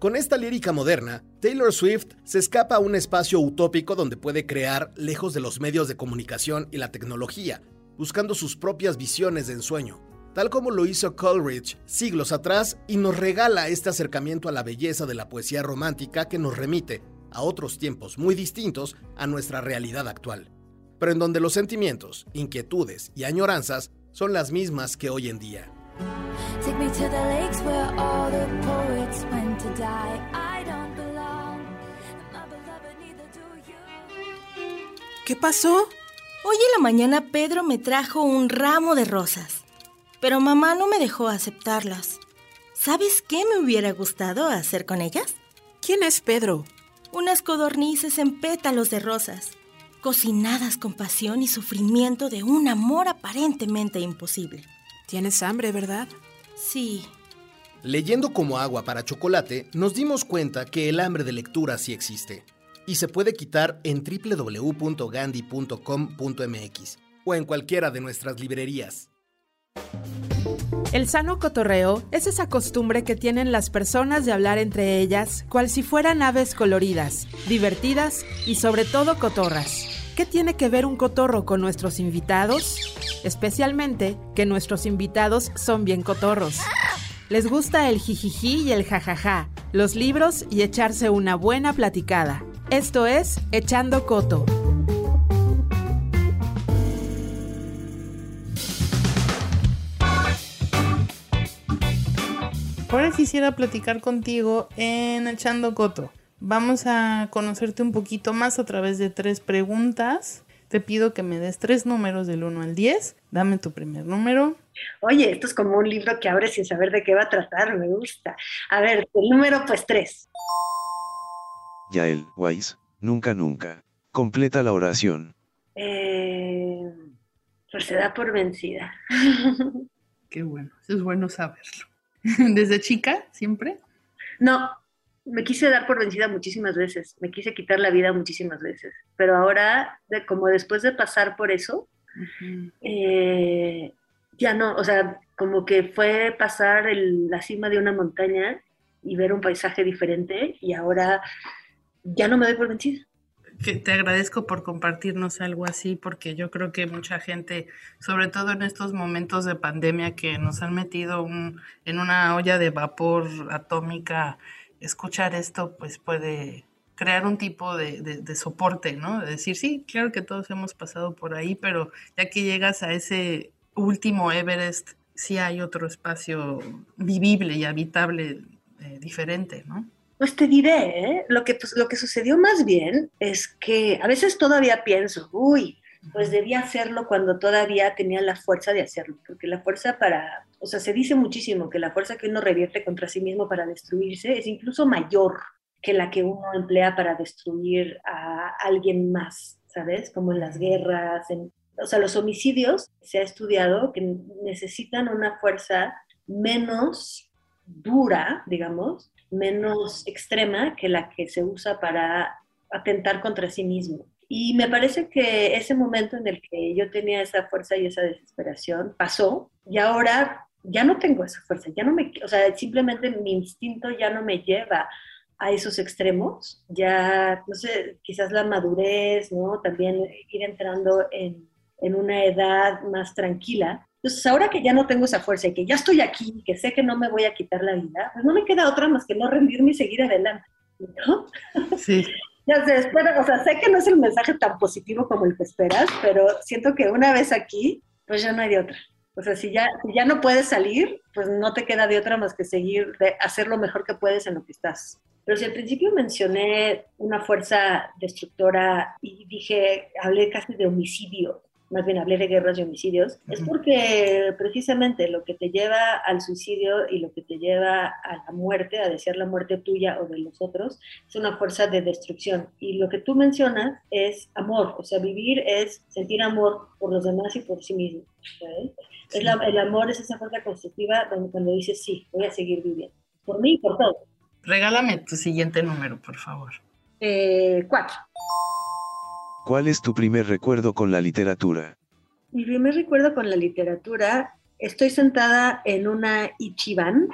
Con esta lírica moderna, Taylor Swift se escapa a un espacio utópico donde puede crear lejos de los medios de comunicación y la tecnología, buscando sus propias visiones de ensueño, tal como lo hizo Coleridge siglos atrás y nos regala este acercamiento a la belleza de la poesía romántica que nos remite a otros tiempos muy distintos a nuestra realidad actual, pero en donde los sentimientos, inquietudes y añoranzas son las mismas que hoy en día. ¿Qué pasó? Hoy en la mañana Pedro me trajo un ramo de rosas, pero mamá no me dejó aceptarlas. ¿Sabes qué me hubiera gustado hacer con ellas? ¿Quién es Pedro? Unas codornices en pétalos de rosas, cocinadas con pasión y sufrimiento de un amor aparentemente imposible. Tienes hambre, ¿verdad? Sí. Leyendo como agua para chocolate, nos dimos cuenta que el hambre de lectura sí existe y se puede quitar en www.gandhi.com.mx o en cualquiera de nuestras librerías. El sano cotorreo es esa costumbre que tienen las personas de hablar entre ellas, cual si fueran aves coloridas, divertidas y sobre todo cotorras. ¿Qué tiene que ver un cotorro con nuestros invitados? Especialmente que nuestros invitados son bien cotorros. Les gusta el jijiji y el jajaja, los libros y echarse una buena platicada. Esto es Echando Coto. Ahora quisiera platicar contigo en Echando Coto. Vamos a conocerte un poquito más a través de tres preguntas. Te pido que me des tres números del 1 al 10. Dame tu primer número. Oye, esto es como un libro que abre sin saber de qué va a tratar, me gusta. A ver, el número pues 3. Yael, Wise, nunca, nunca. Completa la oración. Eh, pues se da por vencida. Qué bueno, eso es bueno saberlo. ¿Desde chica siempre? No, me quise dar por vencida muchísimas veces, me quise quitar la vida muchísimas veces, pero ahora, como después de pasar por eso, eh, ya no, o sea, como que fue pasar la cima de una montaña y ver un paisaje diferente y ahora ya no me doy por vencida. Que te agradezco por compartirnos algo así, porque yo creo que mucha gente, sobre todo en estos momentos de pandemia que nos han metido en una olla de vapor atómica, escuchar esto pues puede crear un tipo de, de, soporte, ¿no? De decir, sí, claro que todos hemos pasado por ahí, pero ya que llegas a ese último Everest, sí hay otro espacio vivible y habitable eh, diferente, ¿no? Pues te diré, ¿eh? lo, que, pues, lo que sucedió más bien es que a veces todavía pienso, uy, pues debía hacerlo cuando todavía tenía la fuerza de hacerlo, porque la fuerza para, o sea, se dice muchísimo que la fuerza que uno revierte contra sí mismo para destruirse es incluso mayor que la que uno emplea para destruir a alguien más, ¿sabes? Como en las guerras, en, o sea, los homicidios se ha estudiado que necesitan una fuerza menos dura, digamos, menos extrema que la que se usa para atentar contra sí mismo. Y me parece que ese momento en el que yo tenía esa fuerza y esa desesperación pasó y ahora ya no tengo esa fuerza, ya no me, o sea, simplemente mi instinto ya no me lleva a esos extremos, ya, no sé, quizás la madurez, ¿no? También ir entrando en, en una edad más tranquila, entonces, ahora que ya no tengo esa fuerza y que ya estoy aquí, que sé que no me voy a quitar la vida, pues no me queda otra más que no rendirme y seguir adelante, ¿no? Sí. ya sé, espero, o sea, sé que no es el mensaje tan positivo como el que esperas, pero siento que una vez aquí, pues ya no hay de otra. O sea, si ya, si ya no puedes salir, pues no te queda de otra más que seguir, de hacer lo mejor que puedes en lo que estás. Pero si al principio mencioné una fuerza destructora y dije, hablé casi de homicidio, más bien hablé de guerras y homicidios, es porque precisamente lo que te lleva al suicidio y lo que te lleva a la muerte, a desear la muerte tuya o de los otros, es una fuerza de destrucción. Y lo que tú mencionas es amor, o sea, vivir es sentir amor por los demás y por sí mismo. Es el amor es esa fuerza constructiva donde cuando dices, sí, voy a seguir viviendo, por mí y por todo. Regálame tu siguiente número, por favor. Eh, cuatro. ¿Cuál es tu primer recuerdo con la literatura? Mi primer recuerdo con la literatura, estoy sentada en una Ichiban,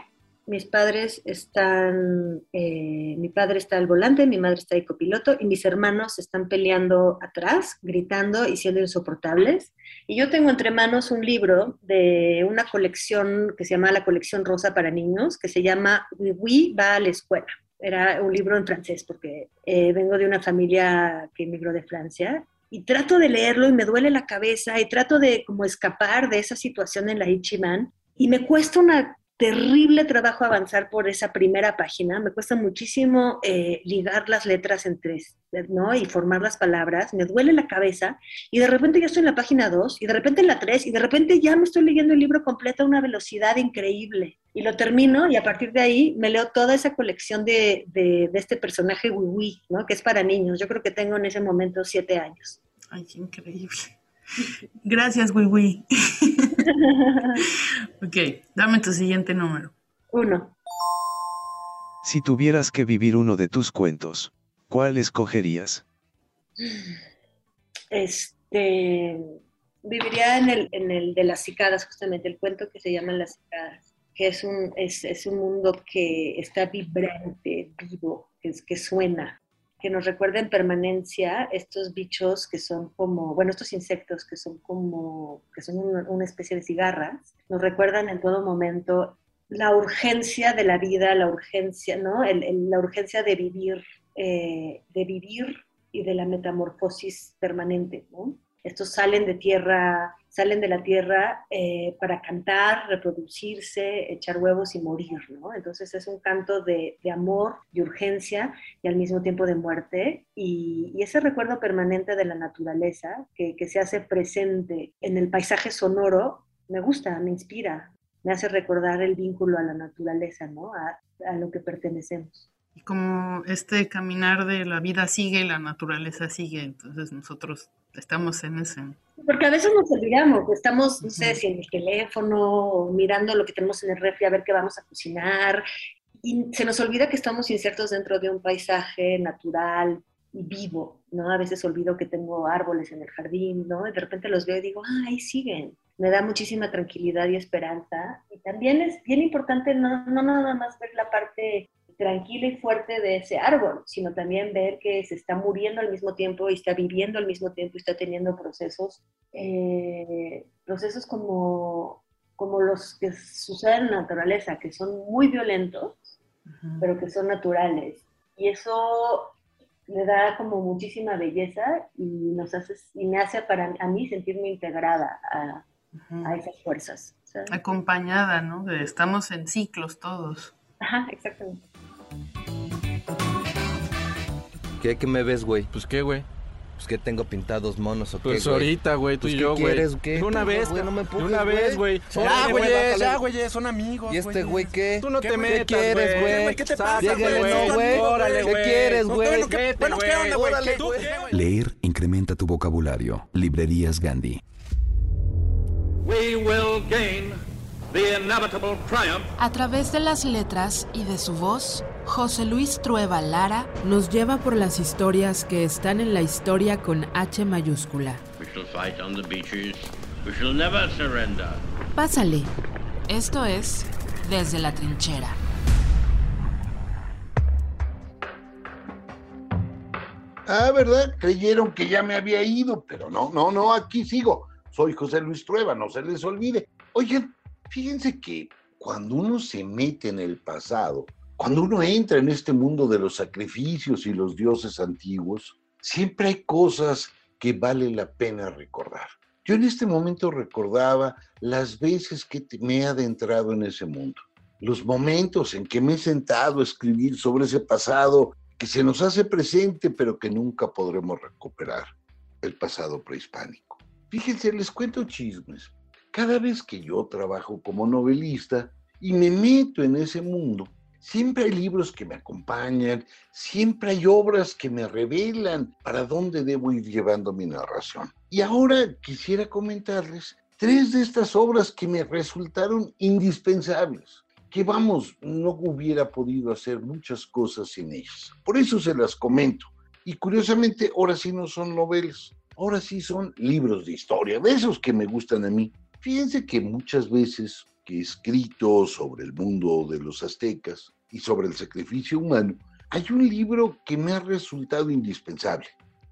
mis padres están, eh, mi padre está al volante, mi madre está de copiloto y mis hermanos están peleando atrás, gritando y siendo insoportables. Y yo tengo entre manos un libro de una colección que se llama la colección rosa para niños, que se llama Oui, oui va a la escuela. Era un libro en francés porque eh, vengo de una familia que emigró de Francia y trato de leerlo y me duele la cabeza y trato de como escapar de esa situación en la Ichiban y me cuesta una terrible trabajo avanzar por esa primera página, me cuesta muchísimo eh, ligar las letras entre, ¿no? Y formar las palabras, me duele la cabeza y de repente ya estoy en la página 2 y de repente en la 3 y de repente ya me estoy leyendo el libro completo a una velocidad increíble y lo termino y a partir de ahí me leo toda esa colección de, de, este personaje Wiwi, ¿no? Que es para niños, yo creo que tengo en ese momento siete años. Ay, increíble. Gracias, Wiwi. ok, dame tu siguiente número. Uno. Si tuvieras que vivir uno de tus cuentos, ¿cuál escogerías? Este, viviría en el, en el de las cicadas, justamente, el cuento que se llama Las cicadas, que es un, es, es un mundo que está vibrante, vivo, que, es, que suena, que nos recuerda en permanencia estos bichos que son como, bueno, estos insectos que son como, que son una, especie de cigarras, nos recuerdan en todo momento la urgencia de la vida, la urgencia, ¿no? la urgencia de vivir, eh, de vivir y de la metamorfosis permanente, ¿no? Estos salen de tierra salen de la tierra eh, para cantar, reproducirse, echar huevos y morir, ¿no? Entonces es un canto de, amor, de urgencia y al mismo tiempo de muerte. Y, ese recuerdo permanente de la naturaleza que, se hace presente en el paisaje sonoro, me gusta, me inspira, me hace recordar el vínculo a la naturaleza, ¿no? A, a lo que pertenecemos. Y como este caminar de la vida sigue, la naturaleza sigue, entonces nosotros estamos en ese. Porque a veces nos olvidamos, estamos, no sé, si en el teléfono, mirando lo que tenemos en el refri a ver qué vamos a cocinar, y se nos olvida que estamos insertos dentro de un paisaje natural y vivo, ¿no? A veces olvido que tengo árboles en el jardín, ¿no? Y de repente los veo y digo, ah, ahí siguen. Me da muchísima tranquilidad y esperanza. Y también es bien importante no, no nada más ver la parte tranquila y fuerte de ese árbol, sino también ver que se está muriendo al mismo tiempo y está viviendo al mismo tiempo y está teniendo procesos, eh, procesos como, como los que suceden en la naturaleza, que son muy violentos, pero que son naturales. Y eso le da como muchísima belleza y, nos hace, y me hace para a mí sentirme integrada a, a esas fuerzas. Acompañada, ¿no? estamos en ciclos todos. Ajá, exactamente. ¿Qué, ¿Qué me ves, güey? Pues qué, güey. Pues que tengo pintados monos o qué, Pues ahorita, güey, tú pues, y yo, güey. quieres? ¿Qué? una vez, güey, no me empujes, una vez, güey. Ya, güey, ya, güey, son amigos, ¿Y este güey qué? Tú no te metas, ¿Qué quieres, güey? ¿Qué te pasa, güey? no, güey. Órale, ¿Qué quieres, güey? Bueno, ¿qué onda, güey? Leer incrementa tu vocabulario. Librerías Gandhi. We will gain the inevitable triumph. A través de las letras y de su voz, José Luis Trueba Lara nos lleva por las historias que están en la historia con H mayúscula. Pásale. Esto es Desde la Trinchera. Ah, ¿verdad? Creyeron que ya me había ido, pero no, no, no, aquí sigo. Soy José Luis Trueba, no se les olvide. Oigan, fíjense que cuando uno se mete en el pasado, cuando uno entra en este mundo de los sacrificios y los dioses antiguos, siempre hay cosas que vale la pena recordar. Yo en este momento recordaba las veces que me he adentrado en ese mundo, los momentos en que me he sentado a escribir sobre ese pasado que se nos hace presente pero que nunca podremos recuperar, el pasado prehispánico. Fíjense, les cuento chismes. Cada vez que yo trabajo como novelista y me meto en ese mundo, Siempre hay libros que me acompañan, siempre hay obras que me revelan para dónde debo ir llevando mi narración. Y ahora quisiera comentarles tres de estas obras que me resultaron indispensables, que vamos, no hubiera podido hacer muchas cosas sin ellas. Por eso se las comento. Y curiosamente, ahora sí no son novelas, ahora sí son libros de historia, de esos que me gustan a mí. Fíjense que muchas veces que he escrito sobre el mundo de los aztecas y sobre el sacrificio humano, hay un libro que me ha resultado indispensable,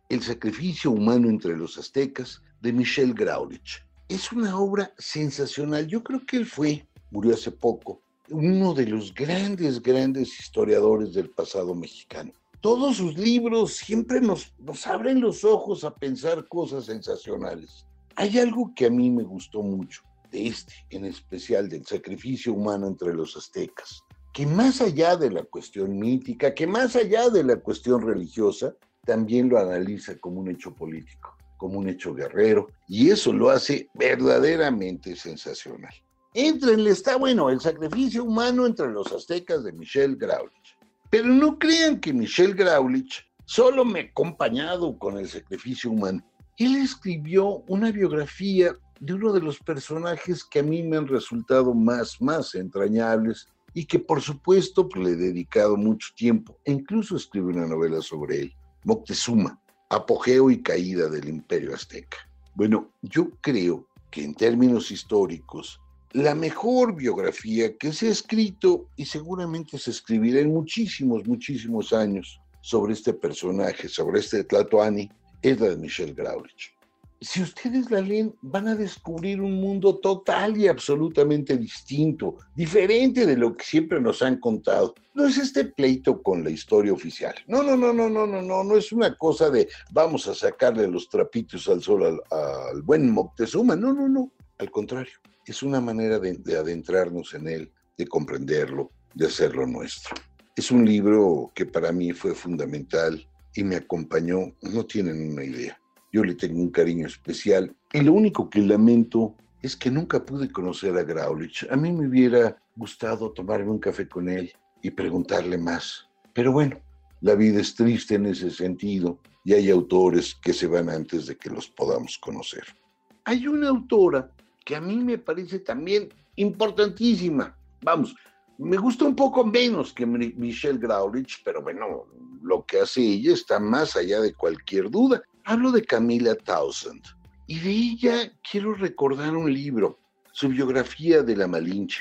El sacrificio humano entre los aztecas, de Michel Graulich. Es una obra sensacional. Yo creo que él fue, murió hace poco, uno de los grandes, grandes historiadores del pasado mexicano. Todos sus libros siempre nos, nos abren los ojos a pensar cosas sensacionales. Hay algo que a mí me gustó mucho de este, en especial del sacrificio humano entre los aztecas, que más allá de la cuestión mítica, que más allá de la cuestión religiosa, también lo analiza como un hecho político, como un hecho guerrero, y eso lo hace verdaderamente sensacional. Entrenle, está bueno, el sacrificio humano entre los aztecas de Michel Graulich. Pero no crean que Michel Graulich solo me ha acompañado con el sacrificio humano. Él escribió una biografía de uno de los personajes que a mí me han resultado más, más entrañables y que por supuesto pues, le he dedicado mucho tiempo e incluso escribí una novela sobre él, Moctezuma, apogeo y caída del imperio azteca. Bueno, yo creo que en términos históricos, la mejor biografía que se ha escrito y seguramente se escribirá en muchísimos, muchísimos años sobre este personaje, sobre este Tlatoani, es la de Michel Graulich. Si ustedes la leen, van a descubrir un mundo total y absolutamente distinto, diferente de lo que siempre nos han contado. No es este pleito con la historia oficial. No, no, no, no, no, no, no, no es una cosa de vamos a sacarle los trapitos al sol al, al buen Moctezuma. No, no, no. Al contrario, es una manera de, de adentrarnos en él, de comprenderlo, de hacerlo nuestro. Es un libro que para mí fue fundamental y me acompañó, no tienen una idea. Yo le tengo un cariño especial y lo único que lamento es que nunca pude conocer a Graulich. A mí me hubiera gustado tomarme un café con él y preguntarle más. Pero bueno, la vida es triste en ese sentido y hay autores que se van antes de que los podamos conocer. Hay una autora que a mí me parece también importantísima. Vamos, me gusta un poco menos que Michelle Graulich, pero bueno, lo que hace ella está más allá de cualquier duda. Hablo de Camila Townsend y de ella quiero recordar un libro, su biografía de la Malinche.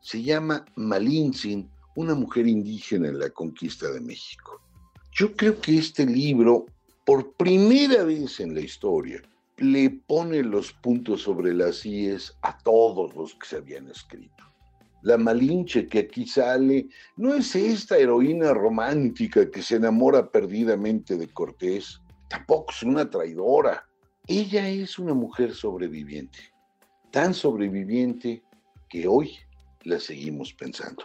Se llama Malintzin, una mujer indígena en la conquista de México. Yo creo que este libro, por primera vez en la historia, le pone los puntos sobre las IES a todos los que se habían escrito. La Malinche que aquí sale no es esta heroína romántica que se enamora perdidamente de Cortés, tampoco es una traidora. Ella es una mujer sobreviviente, tan sobreviviente que hoy la seguimos pensando.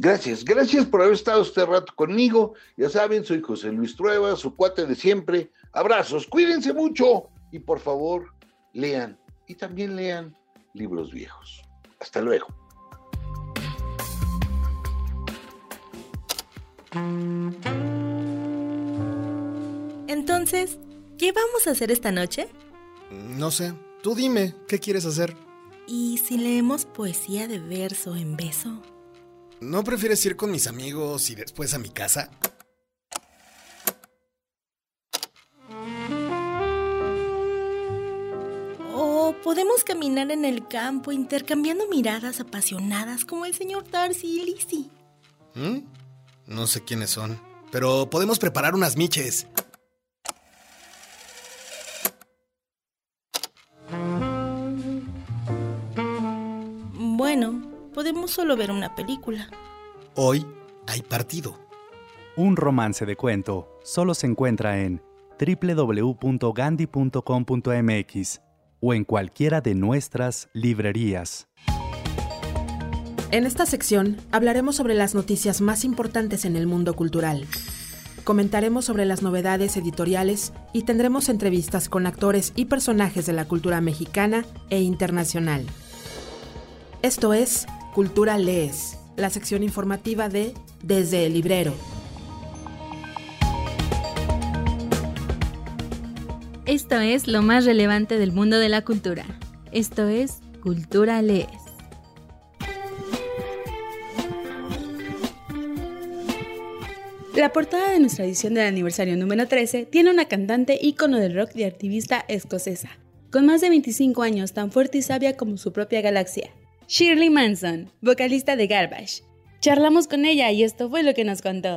Gracias, gracias por haber estado este rato conmigo. Ya saben, soy José Luis Trueba, su cuate de siempre. Abrazos, cuídense mucho y por favor lean y también lean libros viejos. Hasta luego. Entonces, ¿qué vamos a hacer esta noche? No sé, tú dime, ¿qué quieres hacer? ¿Y si leemos poesía de verso en beso? ¿No prefieres ir con mis amigos y después a mi casa? O podemos caminar en el campo intercambiando miradas apasionadas como el señor Darcy y Lizzie. ¿Mm? No sé quiénes son, pero podemos preparar unas miches. Solo ver una película. Hoy hay partido. Un romance de cuento solo se encuentra en www.gandhi.com.mx o en cualquiera de nuestras librerías. En esta sección hablaremos sobre las noticias más importantes en el mundo cultural. Comentaremos sobre las novedades editoriales y tendremos entrevistas con actores y personajes de la cultura mexicana e internacional. Esto es Cultura Lees, la sección informativa de Desde el Librero. Esto es lo más relevante del mundo de la cultura. Esto es Cultura Lees. La portada de nuestra edición del aniversario número 13 tiene una cantante ícono del rock y activista escocesa, con más de 25 años tan fuerte y sabia como su propia galaxia. Shirley Manson, vocalista de Garbage. Charlamos con ella y esto fue lo que nos contó.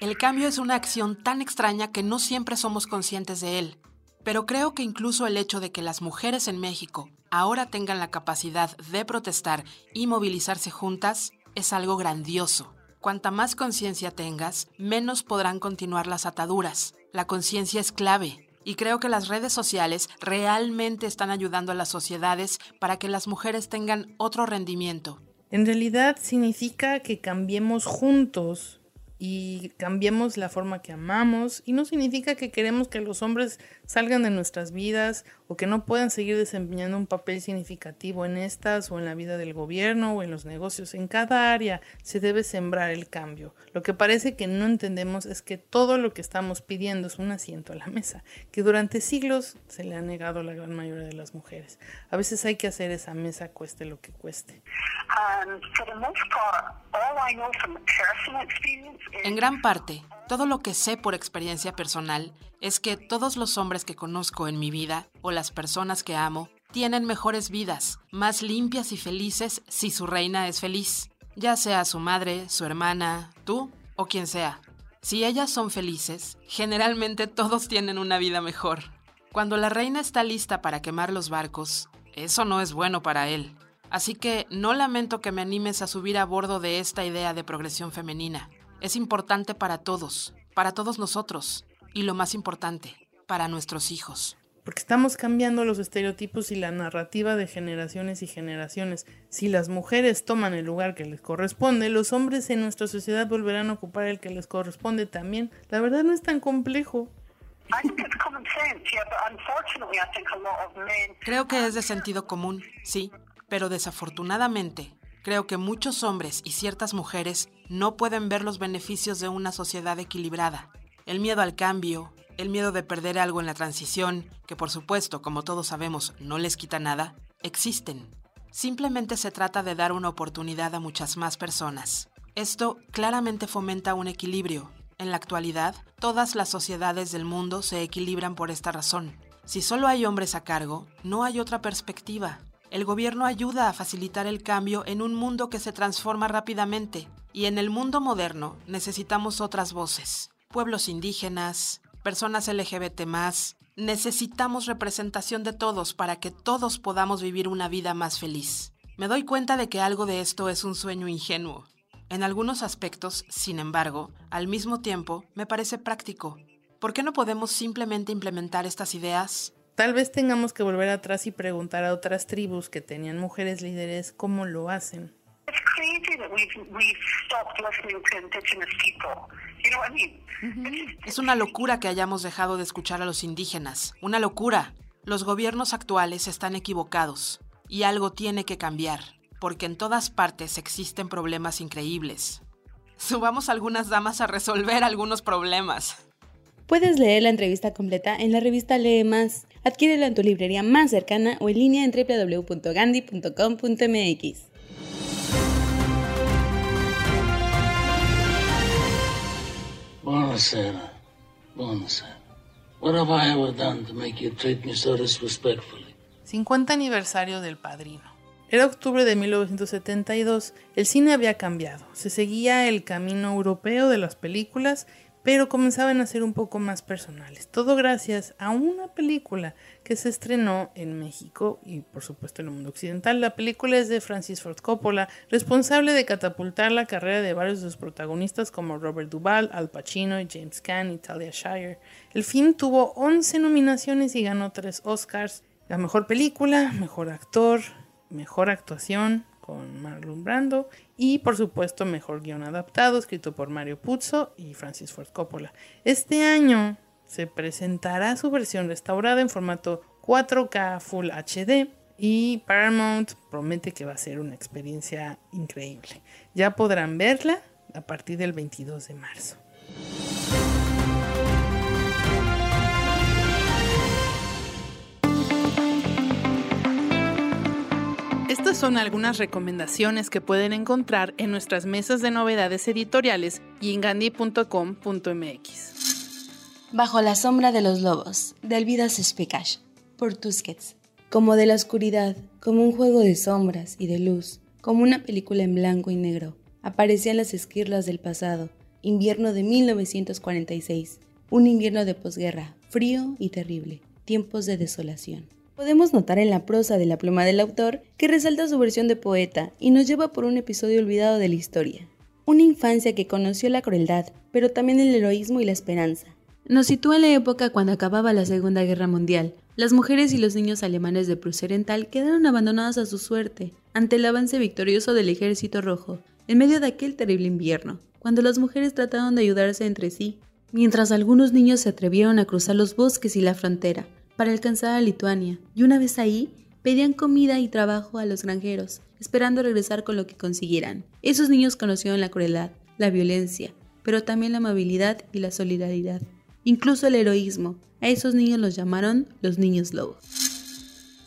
El cambio es una acción tan extraña que no siempre somos conscientes de él. Pero creo que incluso el hecho de que las mujeres en México ahora tengan la capacidad de protestar y movilizarse juntas es algo grandioso. Cuanta más conciencia tengas, menos podrán continuar las ataduras. La conciencia es clave. Y creo que las redes sociales realmente están ayudando a las sociedades para que las mujeres tengan otro rendimiento. En realidad significa que cambiemos juntos y cambiemos la forma que amamos y no significa que queremos que los hombres salgan de nuestras vidas o que no puedan seguir desempeñando un papel significativo en estas o en la vida del gobierno o en los negocios. En cada área se debe sembrar el cambio. Lo que parece que no entendemos es que todo lo que estamos pidiendo es un asiento a la mesa, que durante siglos se le ha negado a la gran mayoría de las mujeres. A veces hay que hacer esa mesa cueste lo que cueste. En gran parte, todo lo que sé por experiencia personal es que todos los hombres que conozco en mi vida o las personas que amo tienen mejores vidas, más limpias y felices si su reina es feliz, ya sea su madre, su hermana, tú o quien sea. Si ellas son felices, generalmente todos tienen una vida mejor. Cuando la reina está lista para quemar los barcos, eso no es bueno para él. Así que no lamento que me animes a subir a bordo de esta idea de progresión femenina. Es importante para todos, para todos nosotros, y lo más importante, para nuestros hijos. Porque estamos cambiando los estereotipos y la narrativa de generaciones y generaciones. Si las mujeres toman el lugar que les corresponde, los hombres en nuestra sociedad volverán a ocupar el que les corresponde también. La verdad no es tan complejo. Creo que es de sentido común, sí, pero desafortunadamente creo que muchos hombres y ciertas mujeres no pueden ver los beneficios de una sociedad equilibrada. El miedo al cambio, el miedo de perder algo en la transición, que por supuesto, como todos sabemos, no les quita nada, existen. Simplemente se trata de dar una oportunidad a muchas más personas. Esto claramente fomenta un equilibrio. En la actualidad, todas las sociedades del mundo se equilibran por esta razón. Si solo hay hombres a cargo, no hay otra perspectiva. El gobierno ayuda a facilitar el cambio en un mundo que se transforma rápidamente. Y en el mundo moderno necesitamos otras voces. Pueblos indígenas, personas LGBT necesitamos representación de todos para que todos podamos vivir una vida más feliz. Me doy cuenta de que algo de esto es un sueño ingenuo. En algunos aspectos, sin embargo, al mismo tiempo, me parece práctico. ¿Por qué no podemos simplemente implementar estas ideas? Tal vez tengamos que volver atrás y preguntar a otras tribus que tenían mujeres líderes cómo lo hacen. Es una locura que hayamos dejado de escuchar a los indígenas. Una locura. Los gobiernos actuales están equivocados. Y algo tiene que cambiar. Porque en todas partes existen problemas increíbles. Subamos algunas damas a resolver algunos problemas. Puedes leer la entrevista completa en la revista Lee Más. Adquiérela en tu librería más cercana o en línea en www.gandhi.com.mx. Buonasera. Buonasera. What have I ever done to make you treat me so disrespectfully? 50 aniversario del Padrino. Era octubre de 1972. El cine había cambiado. Se seguía el camino europeo de las películas, pero comenzaban a ser un poco más personales. Todo gracias a una película que se estrenó en México y por supuesto en el mundo occidental. La película es de Francis Ford Coppola, responsable de catapultar la carrera de varios de sus protagonistas como Robert Duvall, Al Pacino, James Caan y Talia Shire. El film tuvo 11 nominaciones y ganó 3 Oscars. La mejor película, mejor actor, mejor actuación con Marlon Brando y por supuesto mejor guion adaptado escrito por Mario Puzo y Francis Ford Coppola. Este año se presentará su versión restaurada en formato 4K Full HD y Paramount promete que va a ser una experiencia increíble. Ya podrán verla a partir del 22 de marzo. Estas son algunas recomendaciones que pueden encontrar en nuestras mesas de novedades editoriales y en gandhi.com.mx. Bajo la sombra de los lobos, de Alvidas Specas, por Tusquets. Como de la oscuridad, como un juego de sombras y de luz, como una película en blanco y negro, aparecían las esquirlas del pasado, invierno de 1946, un invierno de posguerra, frío y terrible, tiempos de desolación. Podemos notar en la prosa de la pluma del autor que resalta su versión de poeta y nos lleva por un episodio olvidado de la historia. Una infancia que conoció la crueldad, pero también el heroísmo y la esperanza. Nos sitúa en la época cuando acababa la Segunda Guerra Mundial. Las mujeres y los niños alemanes de Prusia Oriental quedaron abandonados a su suerte ante el avance victorioso del Ejército Rojo, en medio de aquel terrible invierno, cuando las mujeres trataron de ayudarse entre sí, mientras algunos niños se atrevieron a cruzar los bosques y la frontera para alcanzar a Lituania, y una vez ahí, pedían comida y trabajo a los granjeros, esperando regresar con lo que consiguieran. Esos niños conocieron la crueldad, la violencia, pero también la amabilidad y la solidaridad incluso el heroísmo. A esos niños los llamaron los niños lobo.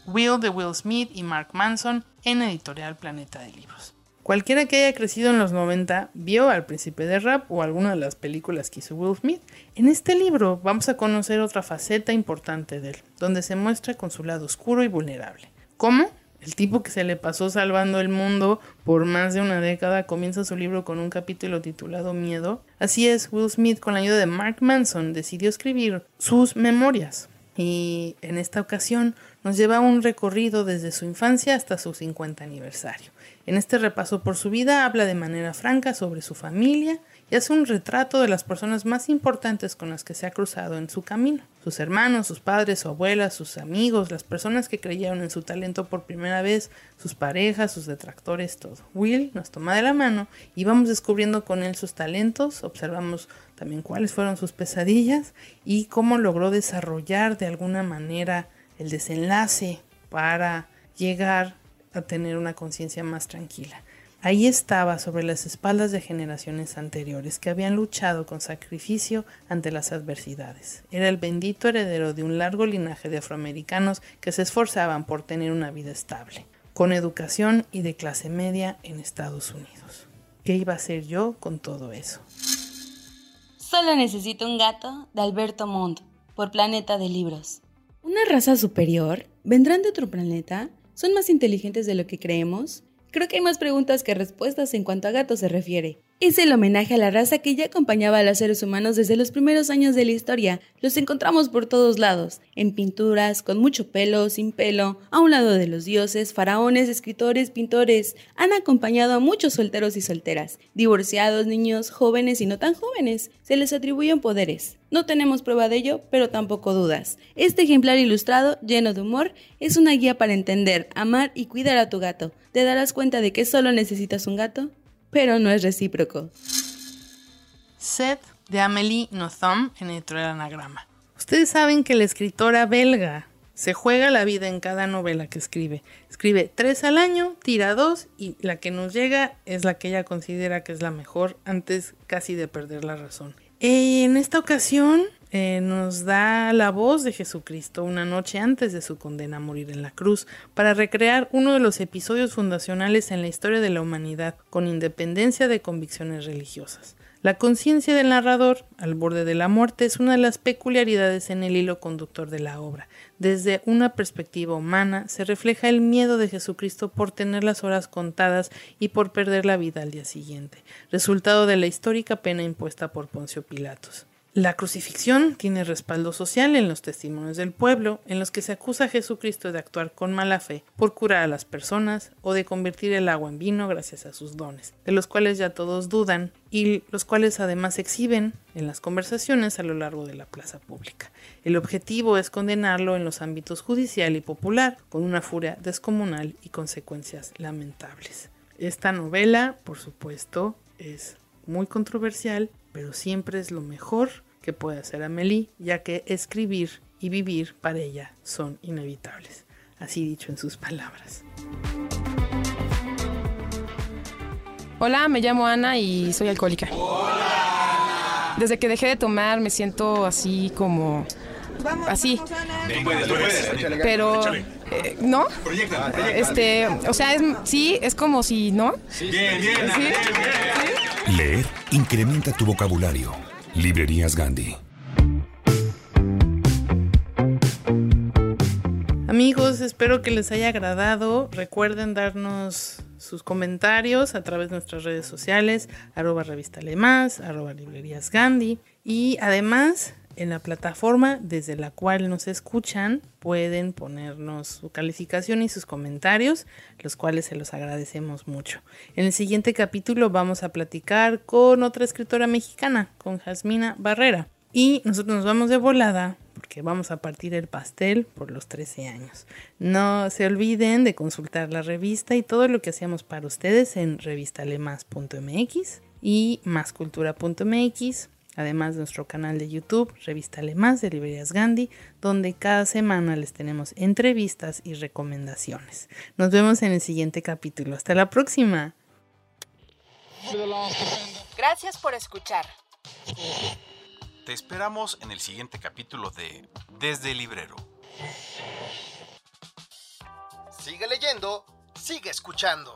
Will de Will Smith y Mark Manson en Editorial Planeta de Libros. Cualquiera que haya crecido en los 90 vio al príncipe de rap o alguna de las películas que hizo Will Smith. En este libro vamos a conocer otra faceta importante de él, donde se muestra con su lado oscuro y vulnerable. ¿Cómo? El tipo que se le pasó salvando el mundo por más de una década comienza su libro con un capítulo titulado Miedo. Así es, Will Smith con la ayuda de Mark Manson decidió escribir sus memorias. Y en esta ocasión nos lleva un recorrido desde su infancia hasta su 50 aniversario. En este repaso por su vida habla de manera franca sobre su familia y hace un retrato de las personas más importantes con las que se ha cruzado en su camino. Sus hermanos, sus padres, su abuela, sus amigos, las personas que creyeron en su talento por primera vez, sus parejas, sus detractores, todo. Will nos toma de la mano y vamos descubriendo con él sus talentos, observamos también cuáles fueron sus pesadillas y cómo logró desarrollar de alguna manera el desenlace para llegar a tener una conciencia más tranquila. Ahí estaba sobre las espaldas de generaciones anteriores que habían luchado con sacrificio ante las adversidades. Era el bendito heredero de un largo linaje de afroamericanos que se esforzaban por tener una vida estable, con educación y de clase media en Estados Unidos. ¿Qué iba a hacer yo con todo eso? Solo necesito un gato de Alberto Montt, por Planeta de Libros. ¿Una raza superior? ¿Vendrán de otro planeta? ¿Son más inteligentes de lo que creemos? Creo que hay más preguntas que respuestas en cuanto a gatos se refiere. Es el homenaje a la raza que ya acompañaba a los seres humanos desde los primeros años de la historia. Los encontramos por todos lados, en pinturas, con mucho pelo, sin pelo, a un lado de los dioses, faraones, escritores, pintores. Han acompañado a muchos solteros y solteras, divorciados, niños, jóvenes y no tan jóvenes. Se les atribuyen poderes. No tenemos prueba de ello, pero tampoco dudas. Este ejemplar ilustrado, lleno de humor, es una guía para entender, amar y cuidar a tu gato. ¿Te darás cuenta de que solo necesitas un gato? Pero no es recíproco. Seth de Amélie Nothomb en Editorial Anagrama. Ustedes saben que la escritora belga se juega la vida en cada novela que escribe. Escribe tres al año, tira dos y la que nos llega es la que ella considera que es la mejor antes casi de perder la razón. En esta ocasión eh, nos da la voz de Jesucristo una noche antes de su condena a morir en la cruz, para recrear uno de los episodios fundacionales en la historia de la humanidad, con independencia de convicciones religiosas. La conciencia del narrador, al borde de la muerte, es una de las peculiaridades en el hilo conductor de la obra. Desde una perspectiva humana se refleja el miedo de Jesucristo por tener las horas contadas y por perder la vida al día siguiente, resultado de la histórica pena impuesta por Poncio Pilatos. La crucifixión tiene respaldo social en los testimonios del pueblo, en los que se acusa a Jesucristo de actuar con mala fe por curar a las personas o de convertir el agua en vino gracias a sus dones, de los cuales ya todos dudan y los cuales además exhiben en las conversaciones a lo largo de la plaza pública. El objetivo es condenarlo en los ámbitos judicial y popular, con una furia descomunal y consecuencias lamentables. Esta novela, por supuesto, es muy controversial, pero siempre es lo mejor que puede hacer Amelie, ya que escribir y vivir para ella son inevitables. Así dicho en sus palabras. Hola, me llamo Ana y soy alcohólica. Desde que dejé de tomar me siento así como... Así. Pero... Eh, ¿No? Proyecta, proyecta. Este, o sea, sí, es como si, ¿no? Sí. Bien, bien, ¿Sí? bien, bien. Leer incrementa tu vocabulario. Librerías Gandhi. Amigos, espero que les haya agradado. Recuerden darnos sus comentarios a través de nuestras redes sociales, arroba revista Alemás, arroba librerías Gandhi. Y además, en la plataforma desde la cual nos escuchan, pueden ponernos su calificación y sus comentarios, los cuales se los agradecemos mucho. En el siguiente capítulo vamos a platicar con otra escritora mexicana, con Jasmina Barrera. Y nosotros nos vamos de volada porque vamos a partir el pastel por los 13 años. No se olviden de consultar la revista y todo lo que hacemos para ustedes en revistalemas.mx y máscultura.mx, además de nuestro canal de YouTube, Revista Más de Librerías Gandhi, donde cada semana les tenemos entrevistas y recomendaciones. Nos vemos en el siguiente capítulo. Hasta la próxima. Gracias por escuchar. Te esperamos en el siguiente capítulo de Desde el Librero. Sigue leyendo, sigue escuchando.